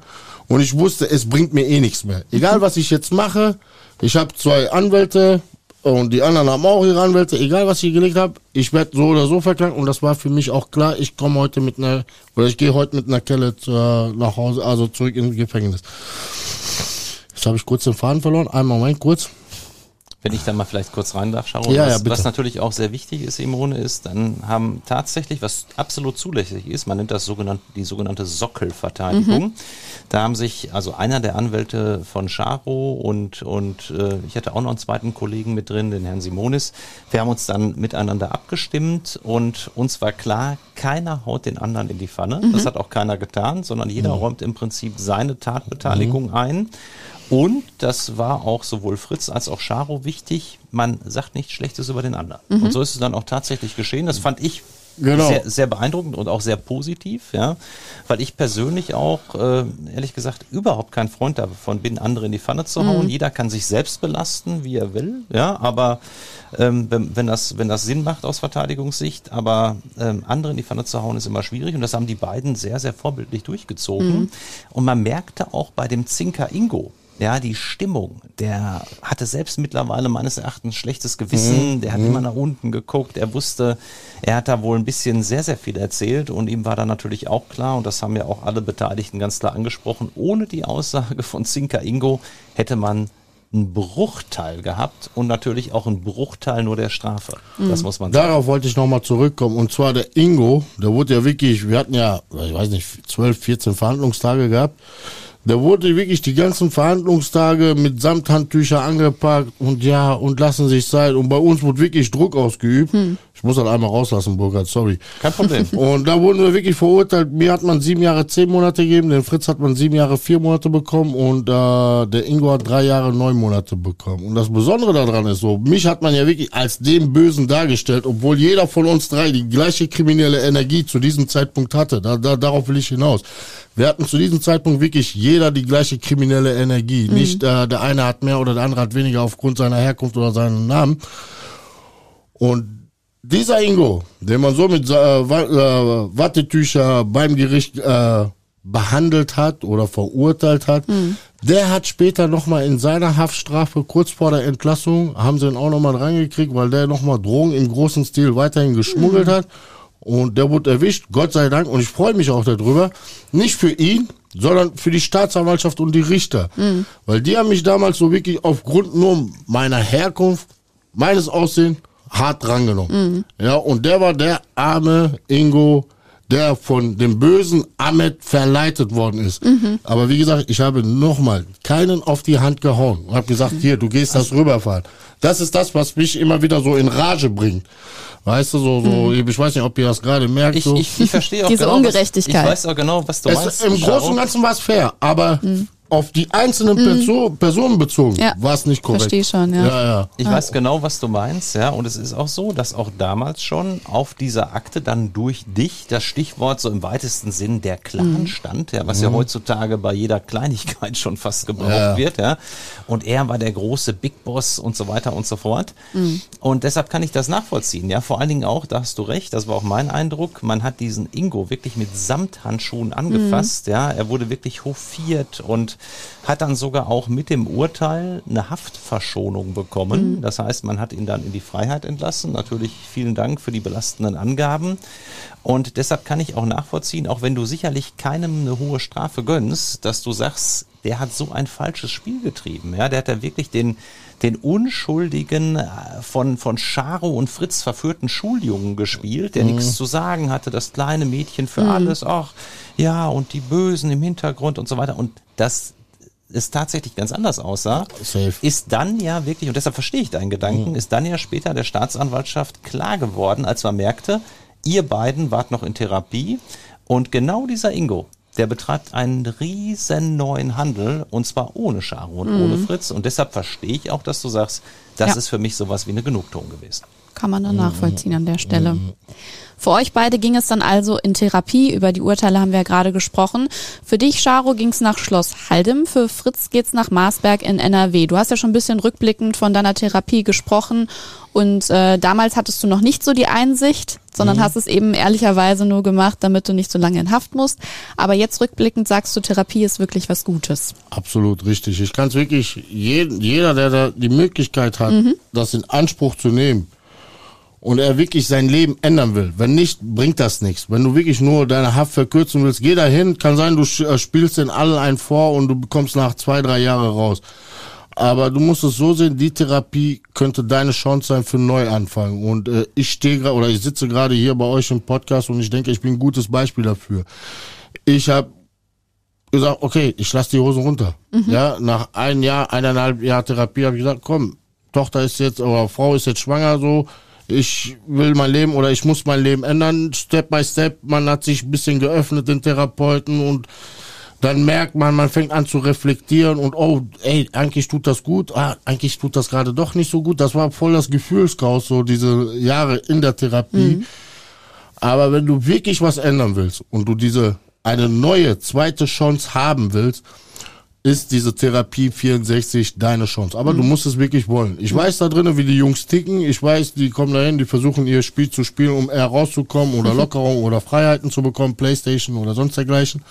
Und ich wusste, es bringt mir eh nichts mehr. Egal, was ich jetzt mache, ich habe zwei Anwälte und die anderen haben auch ihre Anwälte. Egal, was ich gelegt habe, ich werde so oder so verklagt. Und das war für mich auch klar, ich komme heute mit einer, oder ich gehe heute mit einer Kelle äh, nach Hause, also zurück ins Gefängnis. Jetzt habe ich kurz den Faden verloren. Einmal Moment, kurz. Wenn ich da mal vielleicht kurz rein darf, Sharon, Ja, was, ja, bitte. was natürlich auch sehr wichtig ist, Imone, ist, dann haben tatsächlich, was absolut zulässig ist, man nennt das sogenannte, die sogenannte Sockelverteidigung. Da haben sich, also einer der Anwälte von Charo und, und äh, ich hatte auch noch einen zweiten Kollegen mit drin, den Herrn Simonis. Wir haben uns dann miteinander abgestimmt und uns war klar, keiner haut den anderen in die Pfanne. Das hat auch keiner getan, sondern jeder räumt im Prinzip seine Tatbeteiligung ein. Und das war auch sowohl Fritz als auch Charo wichtig. Man sagt nichts Schlechtes über den anderen. Und so ist es dann auch tatsächlich geschehen. Das fand ich Genau. sehr, sehr beeindruckend und auch sehr positiv, ja, weil ich persönlich auch, äh, ehrlich gesagt, überhaupt kein Freund davon bin, andere in die Pfanne zu hauen. Jeder kann sich selbst belasten, wie er will, ja, aber ähm, wenn, das, wenn das Sinn macht aus Verteidigungssicht, aber ähm, andere in die Pfanne zu hauen, ist immer schwierig und das haben die beiden sehr, sehr vorbildlich durchgezogen. Und man merkte auch bei dem Zinker Ingo, ja, die Stimmung, der hatte selbst mittlerweile meines Erachtens schlechtes Gewissen, der hat immer nach unten geguckt, er wusste, er hat da wohl ein bisschen sehr, sehr viel erzählt und ihm war dann natürlich auch klar, und das haben ja auch alle Beteiligten ganz klar angesprochen, ohne die Aussage von Zinker Ingo hätte man einen Bruchteil gehabt und natürlich auch einen Bruchteil nur der Strafe. Das muss man sagen. Darauf wollte ich nochmal zurückkommen. Und zwar der Ingo, der wurde ja wirklich, wir hatten ja, ich weiß nicht, 12, 14 Verhandlungstage gehabt. Der wurde wirklich die ganzen Verhandlungstage mit Samthandtücher angepackt und ja, und lassen sich Zeit. Und bei uns wurde wirklich Druck ausgeübt. Ich muss das einmal rauslassen, Burkhard, sorry. Kein Problem. Und da wurden wir wirklich verurteilt. Mir hat man sieben Jahre, zehn Monate gegeben. Den Fritz hat man sieben Jahre, vier Monate bekommen. Und äh, der Ingo hat drei Jahre, neun Monate bekommen. Und das Besondere daran ist so, mich hat man ja wirklich als den Bösen dargestellt, obwohl jeder von uns drei die gleiche kriminelle Energie zu diesem Zeitpunkt hatte. Da, da, darauf will ich hinaus. Wir hatten zu diesem Zeitpunkt wirklich jeder die gleiche kriminelle Energie. Nicht äh, der eine hat mehr oder der andere hat weniger aufgrund seiner Herkunft oder seinen Namen. Und dieser Ingo, den man so mit äh, äh, Wattetücher beim Gericht äh, behandelt hat oder verurteilt hat, der hat später nochmal in seiner Haftstrafe kurz vor der Entlassung, haben sie ihn auch nochmal reingekriegt, weil der nochmal Drogen im großen Stil weiterhin geschmuggelt hat. Und der wurde erwischt, Gott sei Dank, und ich freue mich auch darüber. Nicht für ihn, sondern für die Staatsanwaltschaft und die Richter. Weil die haben mich damals so wirklich aufgrund nur meiner Herkunft, meines Aussehens, hart drangenommen. Ja, und der war der arme Ingo, der von dem bösen Ahmed verleitet worden ist. Aber wie gesagt, ich habe nochmal keinen auf die Hand gehauen und habe gesagt, hier, du gehst das rüberfahren. Das ist das, was mich immer wieder so in Rage bringt. Weißt du, so, so ich weiß nicht, ob ihr das gerade merkt. Ich, so. ich, ich verstehe auch Diese genau, Ungerechtigkeit. Was, ich weiß auch genau, was du es, meinst. Im. Großen und Ganzen war es fair, aber auf die einzelnen Perso Personen bezogen Ja. war es nicht korrekt. Verstehe schon, ja. Ja, ja. Ich weiß genau, was du meinst, ja. Und es ist auch so, dass auch damals schon auf dieser Akte dann durch dich das Stichwort so im weitesten Sinn der Clan stand, ja, was ja heutzutage bei jeder Kleinigkeit schon fast gebraucht Ja. wird, ja. Und er war der große Big Boss und so weiter und so fort. Und deshalb kann ich das nachvollziehen, ja. Vor allen Dingen auch, da hast du recht, das war auch mein Eindruck, man hat diesen Ingo wirklich mit Samthandschuhen angefasst, ja. Er wurde wirklich hofiert und hat dann sogar auch mit dem Urteil eine Haftverschonung bekommen. Das heißt, man hat ihn dann in die Freiheit entlassen. Natürlich vielen Dank für die belastenden Angaben. Und deshalb kann ich auch nachvollziehen, auch wenn du sicherlich keinem eine hohe Strafe gönnst, dass du sagst, der hat so ein falsches Spiel getrieben. Ja, der hat da wirklich den, den unschuldigen, äh, von, von Charo und Fritz verführten Schuljungen gespielt, der nichts zu sagen hatte, das kleine Mädchen für alles, ach, ja, und die Bösen im Hintergrund und so weiter. Und das es tatsächlich ganz anders aussah, Safe. ist dann ja wirklich, und deshalb verstehe ich deinen Gedanken, ist dann ja später der Staatsanwaltschaft klar geworden, als man merkte, ihr beiden wart noch in Therapie und genau dieser Ingo, der betreibt einen riesen neuen Handel und zwar ohne Charo und ohne Fritz und deshalb verstehe ich auch, dass du sagst, das Ja. ist für mich sowas wie eine Genugtuung gewesen. Kann man dann nachvollziehen an der Stelle. Für euch beide ging es dann also in Therapie. Über die Urteile haben wir ja gerade gesprochen. Für dich, Charo, ging es nach Schloss Haldem. Für Fritz geht's nach Marsberg in NRW. Du hast ja schon ein bisschen rückblickend von deiner Therapie gesprochen. Und äh, damals hattest du noch nicht so die Einsicht, sondern hast es eben ehrlicherweise nur gemacht, damit du nicht so lange in Haft musst. Aber jetzt rückblickend sagst du, Therapie ist wirklich was Gutes. Absolut richtig. Ich kann es wirklich, jeden, jeder, der da die Möglichkeit hat, das in Anspruch zu nehmen und er wirklich sein Leben ändern will. Wenn nicht, bringt das nichts. Wenn du wirklich nur deine Haft verkürzen willst, geh dahin. Kann sein, du äh, spielst den allen einen vor und du bekommst nach zwei, drei Jahre raus. Aber du musst es so sehen, die Therapie könnte deine Chance sein für einen Neuanfang. Und äh, ich stehe gerade oder ich sitze gerade hier bei euch im Podcast und ich denke, ich bin ein gutes Beispiel dafür. Ich habe gesagt, okay, ich lasse die Hosen runter. Ja, nach ein Jahr, eineinhalb Jahr Therapie habe ich gesagt, komm, Tochter ist jetzt oder Frau ist jetzt schwanger, so, ich will mein Leben oder ich muss mein Leben ändern, Step by Step. Man hat sich ein bisschen geöffnet, den Therapeuten und dann merkt man, man fängt an zu reflektieren und oh, ey, eigentlich tut das gut, ah, eigentlich tut das gerade doch nicht so gut. Das war voll das Gefühlschaos, so diese Jahre in der Therapie. Aber wenn du wirklich was ändern willst und du diese eine neue zweite Chance haben willst, ist diese Therapie 64 deine Chance. Aber du musst es wirklich wollen. Ich weiß da drinnen, wie die Jungs ticken. Ich weiß, die kommen dahin, die versuchen ihr Spiel zu spielen, um eher rauszukommen oder Lockerung oder Freiheiten zu bekommen, Playstation oder sonst dergleichen.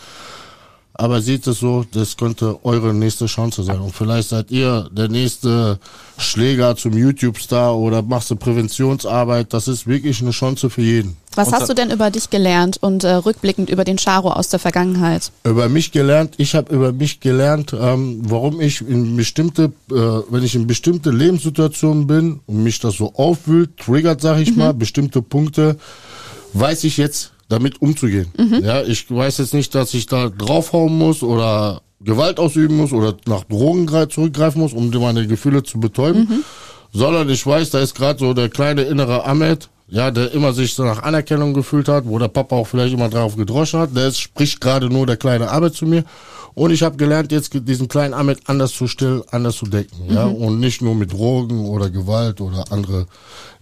Aber seht es so, das könnte eure nächste Chance sein. Und vielleicht seid ihr der nächste Schläger zum YouTube-Star oder machst du Präventionsarbeit. Das ist wirklich eine Chance für jeden. Was Und hast du denn über dich gelernt und äh, rückblickend über den Charo aus der Vergangenheit? über mich gelernt. Ich habe über mich gelernt, ähm, warum ich in bestimmte, äh, wenn ich in bestimmte Lebenssituationen bin und mich das so aufwühlt, triggert, sag ich mal, bestimmte Punkte, weiß ich jetzt damit umzugehen. Ja, ich weiß jetzt nicht, dass ich da draufhauen muss oder Gewalt ausüben muss oder nach Drogen gre- zurückgreifen muss, um meine Gefühle zu betäuben, sondern ich weiß, da ist gerade so der kleine innere Ahmed, ja, der immer sich so nach Anerkennung gefühlt hat, wo der Papa auch vielleicht immer drauf gedroschen hat, der ist, spricht gerade nur der kleine Ahmed zu mir. Und ich habe gelernt, jetzt diesen kleinen Ahmed anders zu stillen, anders zu decken, ja, und nicht nur mit Drogen oder Gewalt oder andere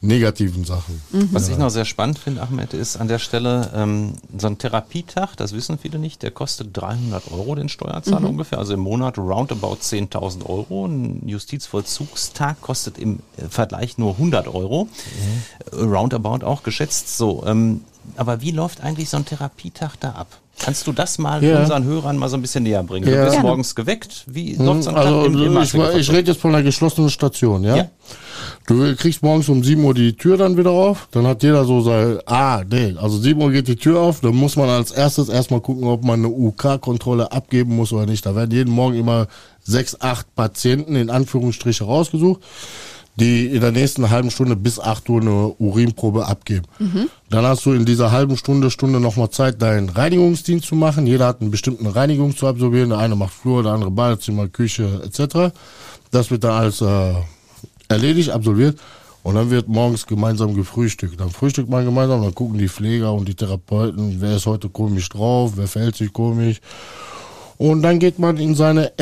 negativen Sachen. Was ich noch sehr spannend finde, Ahmed, ist an der Stelle ähm, so ein Therapietag, das wissen viele nicht, der kostet 300 Euro den Steuerzahler ungefähr, also im Monat roundabout 10.000 Euro. Ein Justizvollzugstag kostet im äh, Vergleich nur 100 Euro, äh, roundabout auch geschätzt. So, ähm, aber wie läuft eigentlich so ein Therapietag da ab? Kannst du das mal Ja. unseren Hörern mal so ein bisschen näher bringen? Du Ja. bist Gerne. morgens geweckt. Wie läuft Tag Also im, im ich, ich rede jetzt von einer geschlossenen Station, ja? Ja. Du kriegst morgens um 7 Uhr die Tür dann wieder auf, dann hat jeder so sein, ah, nee, also 7 Uhr geht die Tür auf, dann muss man als erstes erstmal gucken, ob man eine UK-Kontrolle abgeben muss oder nicht. Da werden jeden Morgen immer sechs, acht Patienten in Anführungsstriche rausgesucht. Die in der nächsten halben Stunde bis 8 Uhr eine Urinprobe abgeben. Dann hast du in dieser halben Stunde, Stunde nochmal Zeit, deinen Reinigungsdienst zu machen. Jeder hat einen bestimmten Reinigung zu absolvieren. Der eine macht Flur, der andere Badezimmer, Küche etc. Das wird dann alles äh, erledigt, absolviert. Und dann wird morgens gemeinsam gefrühstückt. Dann frühstückt man gemeinsam, dann gucken die Pfleger und die Therapeuten, wer ist heute komisch drauf, wer verhält sich komisch. Und dann geht man in seine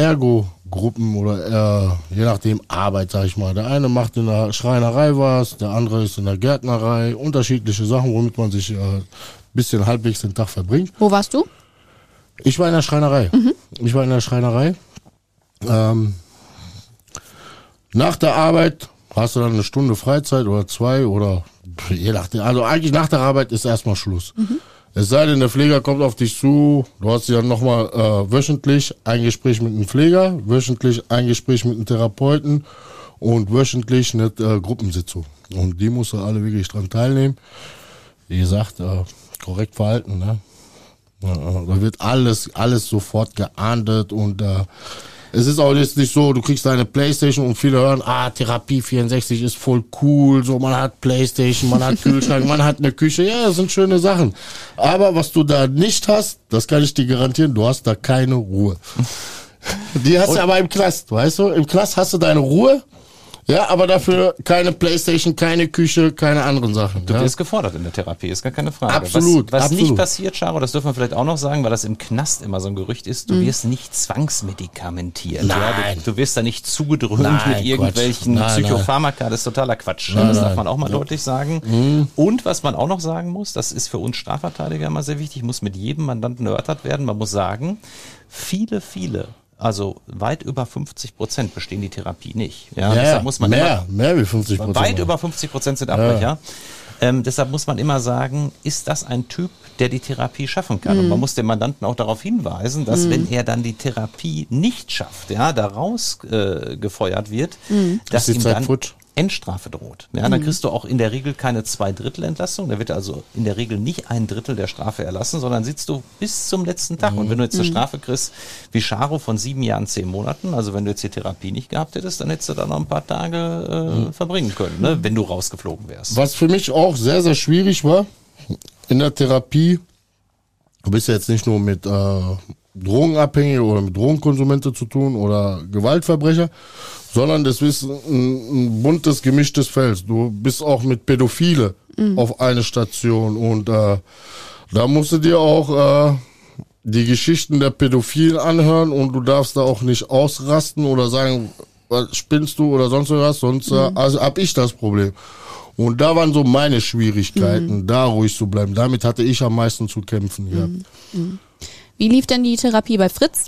Ergo-Gruppen oder äh, je nachdem Arbeit, sag ich mal. Der eine macht in der Schreinerei was, der andere ist in der Gärtnerei. Unterschiedliche Sachen, womit man sich äh, bisschen halbwegs den Tag verbringt. Wo warst du? Ich war in der Schreinerei. Ich war in der Schreinerei. Ähm, nach der Arbeit hast du dann eine Stunde Freizeit oder zwei oder je nachdem. Also eigentlich nach der Arbeit ist erstmal Schluss. Es sei denn, der Pfleger kommt auf dich zu, du hast ja nochmal äh, wöchentlich ein Gespräch mit einem Pfleger, wöchentlich ein Gespräch mit einem Therapeuten und wöchentlich eine äh, Gruppensitzung. Und die musst du alle wirklich dran teilnehmen. Wie gesagt, äh, korrekt verhalten, ne? Ja, da wird alles, alles sofort geahndet und äh, es ist auch jetzt nicht so, du kriegst deine Playstation und viele hören, ah, Therapie 64 ist voll cool, so man hat Playstation, man hat Kühlschrank, man hat eine Küche, ja, das sind schöne Sachen. Aber was du da nicht hast, das kann ich dir garantieren, du hast da keine Ruhe. Die hast du aber im Knast, weißt du? Im Knast hast du deine Ruhe, ja, aber dafür keine Playstation, keine Küche, keine anderen Sachen. Du ja. wirst gefordert in der Therapie, ist gar keine Frage. Absolut, Was, was nicht absolut. passiert, Charo, das dürfen wir vielleicht auch noch sagen, weil das im Knast immer so ein Gerücht ist, du wirst nicht zwangsmedikamentiert. Ja, Nein. du, du wirst da nicht zugedröhnt Nein, mit irgendwelchen Nein, Psychopharmaka, das ist totaler Quatsch. das darf man auch mal deutlich sagen. Und was man auch noch sagen muss, das ist für uns Strafverteidiger immer sehr wichtig, muss mit jedem Mandanten erörtert werden. Man muss sagen, viele, viele also weit über 50 Prozent bestehen die Therapie nicht. Ja, Ja, deshalb muss man mehr, immer, mehr wie 50 Prozent. Weit über 50 Prozent sind Abbrecher. Ähm, deshalb muss man immer sagen, ist das ein Typ, der die Therapie schaffen kann? Mhm. Und man muss den Mandanten auch darauf hinweisen, dass wenn er dann die Therapie nicht schafft, ja, da raus äh, gefeuert wird, dass Ist die ihm Zeit dann futsch? Endstrafe droht. Ja, dann kriegst du auch in der Regel keine Zweidrittelentlassung. Da wird also in der Regel nicht ein Drittel der Strafe erlassen, sondern sitzt du bis zum letzten Tag. Und wenn du jetzt eine Strafe kriegst, wie Charo von sieben Jahren, zehn Monaten, also wenn du jetzt die Therapie nicht gehabt hättest, dann hättest du da noch ein paar Tage äh, verbringen können, ne, wenn du rausgeflogen wärst. Was für mich auch sehr, sehr schwierig war in der Therapie, du bist ja jetzt nicht nur mit äh, Drogenabhängigen oder mit Drogenkonsumenten zu tun oder Gewaltverbrecher, sondern das ist ein, ein buntes, gemischtes Feld. Du bist auch mit Pädophile auf eine Station und äh, da musst du dir auch äh, die Geschichten der Pädophilen anhören und du darfst da auch nicht ausrasten oder sagen, was spinnst du oder sonst was, sonst äh, also hab ich das Problem. Und da waren so meine Schwierigkeiten, da ruhig zu bleiben. Damit hatte ich am meisten zu kämpfen gehabt. Wie lief denn die Therapie bei Fritz?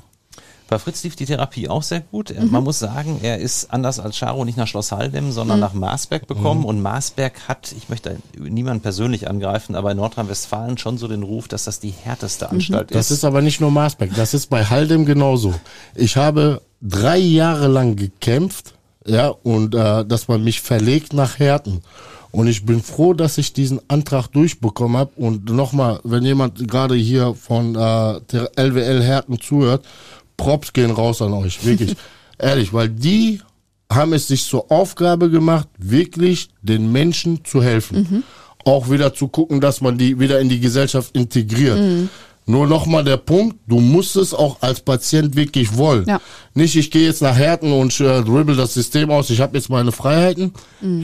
Bei Fritz lief die Therapie auch sehr gut. Er- Man muss sagen, er ist anders als Charo nicht nach Schloss Haldem, sondern nach Marsberg bekommen. Und Marsberg hat, ich möchte niemanden persönlich angreifen, aber in Nordrhein-Westfalen schon so den Ruf, dass das die härteste Anstalt Das ist aber nicht nur Marsberg, das ist bei Haldem genauso. Ich habe drei Jahre lang gekämpft, ja, und äh, dass man mich verlegt nach Härten. Und ich bin froh, dass ich diesen Antrag durchbekommen habe. Und nochmal, wenn jemand gerade hier von äh, der LWL Härten zuhört, Props gehen raus an euch, wirklich. Ehrlich, weil die haben es sich zur Aufgabe gemacht, wirklich den Menschen zu helfen. Auch wieder zu gucken, dass man die wieder in die Gesellschaft integriert. Nur nochmal der Punkt, du musst es auch als Patient wirklich wollen. Ja. Nicht, ich gehe jetzt nach Härten und äh, dribbel das System aus, ich habe jetzt meine Freiheiten.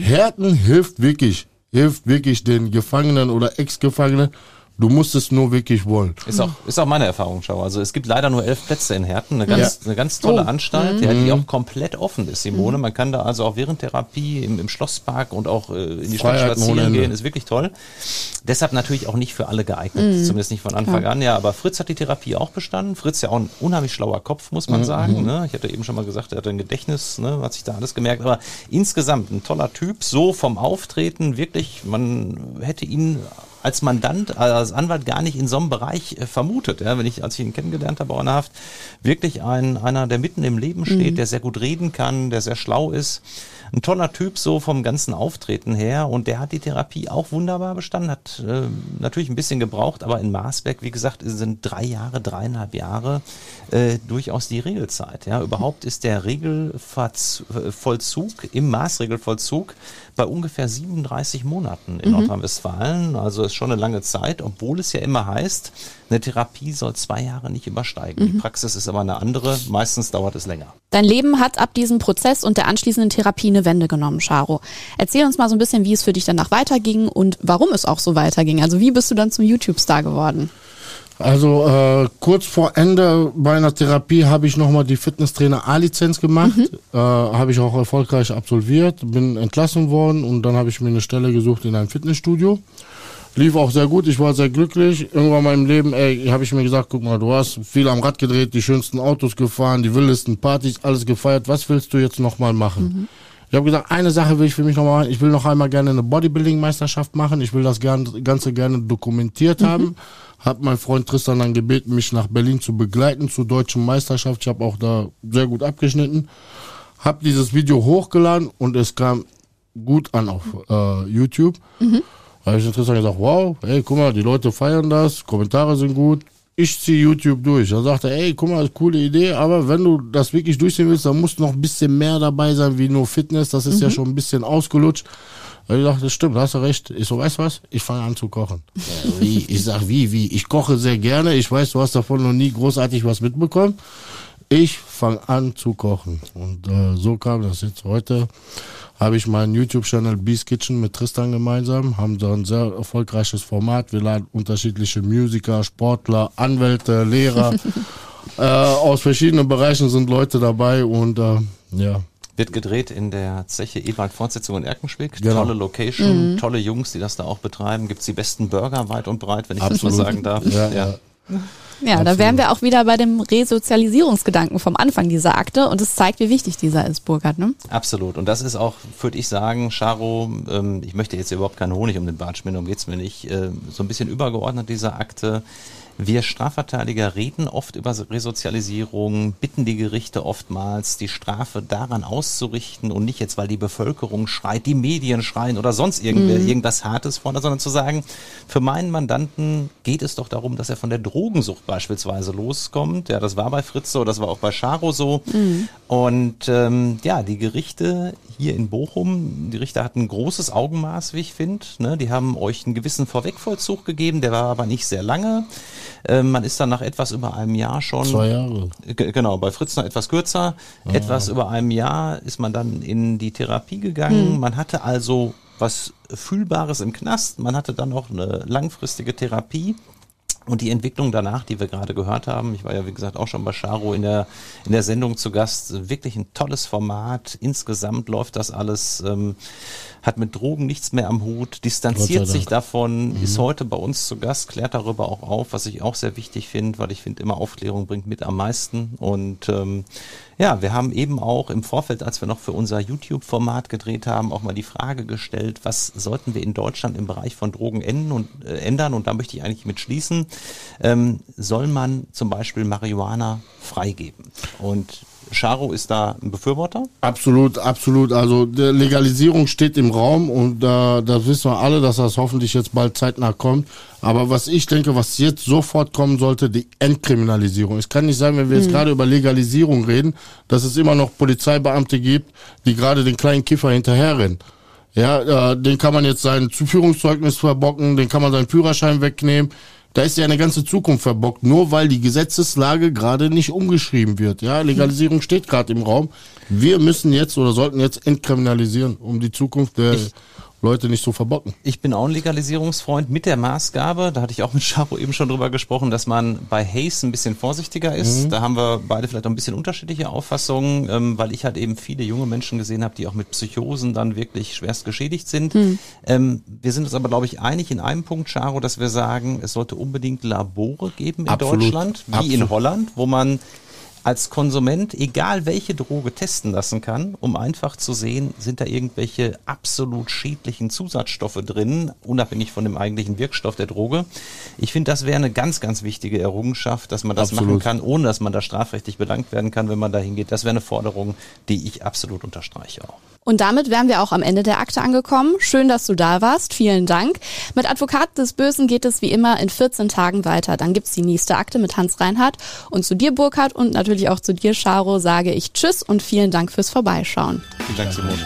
Härten hilft wirklich, hilft wirklich den Gefangenen oder Ex-Gefangenen. Du musst es nur wirklich wollen. Ist auch, ist auch meine Erfahrung, Schau. Also es gibt leider nur elf Plätze in Herten, eine ganz, Ja. eine ganz tolle Oh. Anstalt, ja, die auch komplett offen ist, Simone. Man kann da also auch während Therapie im, im Schlosspark und auch äh, in die Stadt spazieren gehen, ist wirklich toll. Deshalb natürlich auch nicht für alle geeignet, zumindest nicht von Anfang an. Ja, aber Fritz hat die Therapie auch bestanden. Fritz ja auch ein unheimlich schlauer Kopf, muss man sagen. Ne? Ich hatte eben schon mal gesagt, er hat ein Gedächtnis, ne? hat sich da alles gemerkt. Aber insgesamt ein toller Typ, so vom Auftreten wirklich, man hätte ihn als Mandant, als Anwalt gar nicht in so einem Bereich äh, vermutet. Ja, wenn ich, als ich ihn kennengelernt habe, auch in der Haft, wirklich ein, einer, der mitten im Leben steht, der sehr gut reden kann, der sehr schlau ist. ein toller Typ so vom ganzen Auftreten her und der hat die Therapie auch wunderbar bestanden, hat äh, natürlich ein bisschen gebraucht, aber in Marsberg, wie gesagt, sind drei Jahre, dreieinhalb Jahre äh, durchaus die Regelzeit. Ja, überhaupt ist der Regelvollzug im Maßregelvollzug bei ungefähr 37 Monaten in Nordrhein-Westfalen. Also ist schon eine lange Zeit, obwohl es ja immer heißt, eine Therapie soll zwei Jahre nicht übersteigen. Die Praxis ist aber eine andere. Meistens dauert es länger. Dein Leben hat ab diesem Prozess und der anschließenden Therapie eine Wende genommen, Charo. Erzähl uns mal so ein bisschen, wie es für dich danach weiterging und warum es auch so weiterging. Also wie bist du dann zum YouTube-Star geworden? Also äh, kurz vor Ende meiner Therapie habe ich nochmal die Fitnesstrainer A-Lizenz gemacht. Äh, habe ich auch erfolgreich absolviert, bin entlassen worden und dann habe ich mir eine Stelle gesucht in einem Fitnessstudio. Lief auch sehr gut, ich war sehr glücklich. Irgendwann in meinem Leben, ey, habe ich mir gesagt, guck mal, du hast viel am Rad gedreht, die schönsten Autos gefahren, die wildesten Partys, alles gefeiert. Was willst du jetzt nochmal machen? Ich habe gesagt, eine Sache will ich für mich nochmal machen. Ich will noch einmal gerne eine Bodybuilding-Meisterschaft machen. Ich will das Ganze gerne dokumentiert haben. Hab meinen Freund Tristan dann gebeten, mich nach Berlin zu begleiten zur deutschen Meisterschaft. Ich habe auch da sehr gut abgeschnitten. Hab dieses Video hochgeladen und es kam gut an auf äh, YouTube. Da habe ich Tristan gesagt, wow, ey, guck mal, die Leute feiern das, Kommentare sind gut. Ich ziehe YouTube durch. Dann sagte er, ey, guck mal, coole Idee, aber wenn du das wirklich durchziehen willst, dann muss noch ein bisschen mehr dabei sein wie nur Fitness. Das ist ja schon ein bisschen ausgelutscht. Hab Ich dachte, das stimmt, hast du recht. Ich so, weißt du was? Ich fange an zu kochen. Wie? Ich sag, wie, wie? Ich koche sehr gerne. Ich weiß, du hast davon noch nie großartig was mitbekommen. Ich fange an zu kochen. Und äh, so kam das jetzt heute. Habe ich meinen YouTube-Channel Beast Kitchen mit Tristan gemeinsam. Haben da ein sehr erfolgreiches Format. Wir laden unterschiedliche Musiker, Sportler, Anwälte, Lehrer. äh, aus verschiedenen Bereichen sind Leute dabei und äh, ja, Wird gedreht in der Zeche Ewald Fortsetzung in Erkenschwick. Genau. Tolle Location, tolle Jungs, die das da auch betreiben. Gibt's die besten Burger weit und breit, wenn ich das Absolut. mal sagen darf. Ja, ja. Ja, da wären wir auch wieder bei dem Resozialisierungsgedanken vom Anfang dieser Akte und es zeigt, wie wichtig dieser ist, Burkhard, ne? Absolut. Und das ist auch, würde ich sagen, Charo, ähm, ich möchte jetzt überhaupt keinen Honig um den Bart schmieren, um geht's mir nicht, äh, so ein bisschen übergeordnet dieser Akte. Wir Strafverteidiger reden oft über Resozialisierung, bitten die Gerichte oftmals, die Strafe daran auszurichten und nicht jetzt, weil die Bevölkerung schreit, die Medien schreien oder sonst irgendwer, irgendwas Hartes fordert, sondern zu sagen, für meinen Mandanten geht es doch darum, dass er von der Drogensucht beispielsweise loskommt. Ja, das war bei Fritze, das war auch bei Charo so. Und ähm, ja, die Gerichte hier in Bochum, die Richter hatten ein großes Augenmaß, wie ich finde. Ne? Die haben euch einen gewissen Vorwegvollzug gegeben, der war aber nicht sehr lange. Ähm, man ist dann nach etwas über einem Jahr schon. zwei Jahre. Genau, bei Fritz noch etwas kürzer. Etwas über einem Jahr ist man dann in die Therapie gegangen. Man hatte also was Fühlbares im Knast. Man hatte dann auch eine langfristige Therapie. Und die Entwicklung danach, die wir gerade gehört haben, ich war ja wie gesagt auch schon bei Charo in der, in der Sendung zu Gast, wirklich ein tolles Format. Insgesamt läuft das alles, ähm, hat mit Drogen nichts mehr am Hut, distanziert sich davon, ist heute bei uns zu Gast, klärt darüber auch auf, was ich auch sehr wichtig finde, weil ich finde immer Aufklärung bringt mit am meisten. Und ähm, ja, wir haben eben auch im Vorfeld, als wir noch für unser YouTube-Format gedreht haben, auch mal die Frage gestellt, was sollten wir in Deutschland im Bereich von Drogen ändern und, äh, ändern? Und da möchte ich eigentlich mit schließen. Ähm, soll man zum Beispiel Marihuana freigeben? Und Charo ist da ein Befürworter. Absolut, absolut. Also die Legalisierung steht im Raum und äh, das wissen wir alle, dass das hoffentlich jetzt bald zeitnah kommt. Aber was ich denke, was jetzt sofort kommen sollte, die Entkriminalisierung. Es kann nicht sein, wenn wir jetzt gerade über Legalisierung reden, dass es immer noch Polizeibeamte gibt, die gerade den kleinen Kiffer hinterherrennen. Ja, äh, den kann man jetzt sein Zuführungszeugnis verbocken, den kann man seinen Führerschein wegnehmen. Da ist ja eine ganze Zukunft verbockt, nur weil die Gesetzeslage gerade nicht umgeschrieben wird. Ja, Legalisierung steht gerade im Raum. Wir müssen jetzt oder sollten jetzt entkriminalisieren, um die Zukunft der Leute nicht zu verbocken. Ich bin auch ein Legalisierungsfreund mit der Maßgabe, da hatte ich auch mit Charo eben schon drüber gesprochen, dass man bei Haze ein bisschen vorsichtiger ist. Da haben wir beide vielleicht auch ein bisschen unterschiedliche Auffassungen, ähm, weil ich halt eben viele junge Menschen gesehen habe, die auch mit Psychosen dann wirklich schwerst geschädigt sind. Ähm, wir sind uns aber, glaube ich, einig in einem Punkt, Charo, dass wir sagen, es sollte unbedingt Labore geben in Absolut. Deutschland, wie in Absolut. Holland, wo man als Konsument, egal welche Droge, testen lassen kann, um einfach zu sehen, sind da irgendwelche absolut schädlichen Zusatzstoffe drin, unabhängig von dem eigentlichen Wirkstoff der Droge. Ich finde, das wäre eine ganz, ganz wichtige Errungenschaft, dass man das absolut. machen kann, ohne dass man da strafrechtlich belangt werden kann, wenn man da hingeht. Das wäre eine Forderung, die ich absolut unterstreiche auch. Und damit wären wir auch am Ende der Akte angekommen. Schön, dass du da warst. Vielen Dank. Mit Advokat des Bösen geht es wie immer in 14 Tagen weiter. Dann gibt es die nächste Akte mit Hans Reinhardt und zu dir, Burkhard, und natürlich natürlich auch zu dir, Charo, sage ich Tschüss und vielen Dank fürs Vorbeischauen. Vielen Dank, Simone.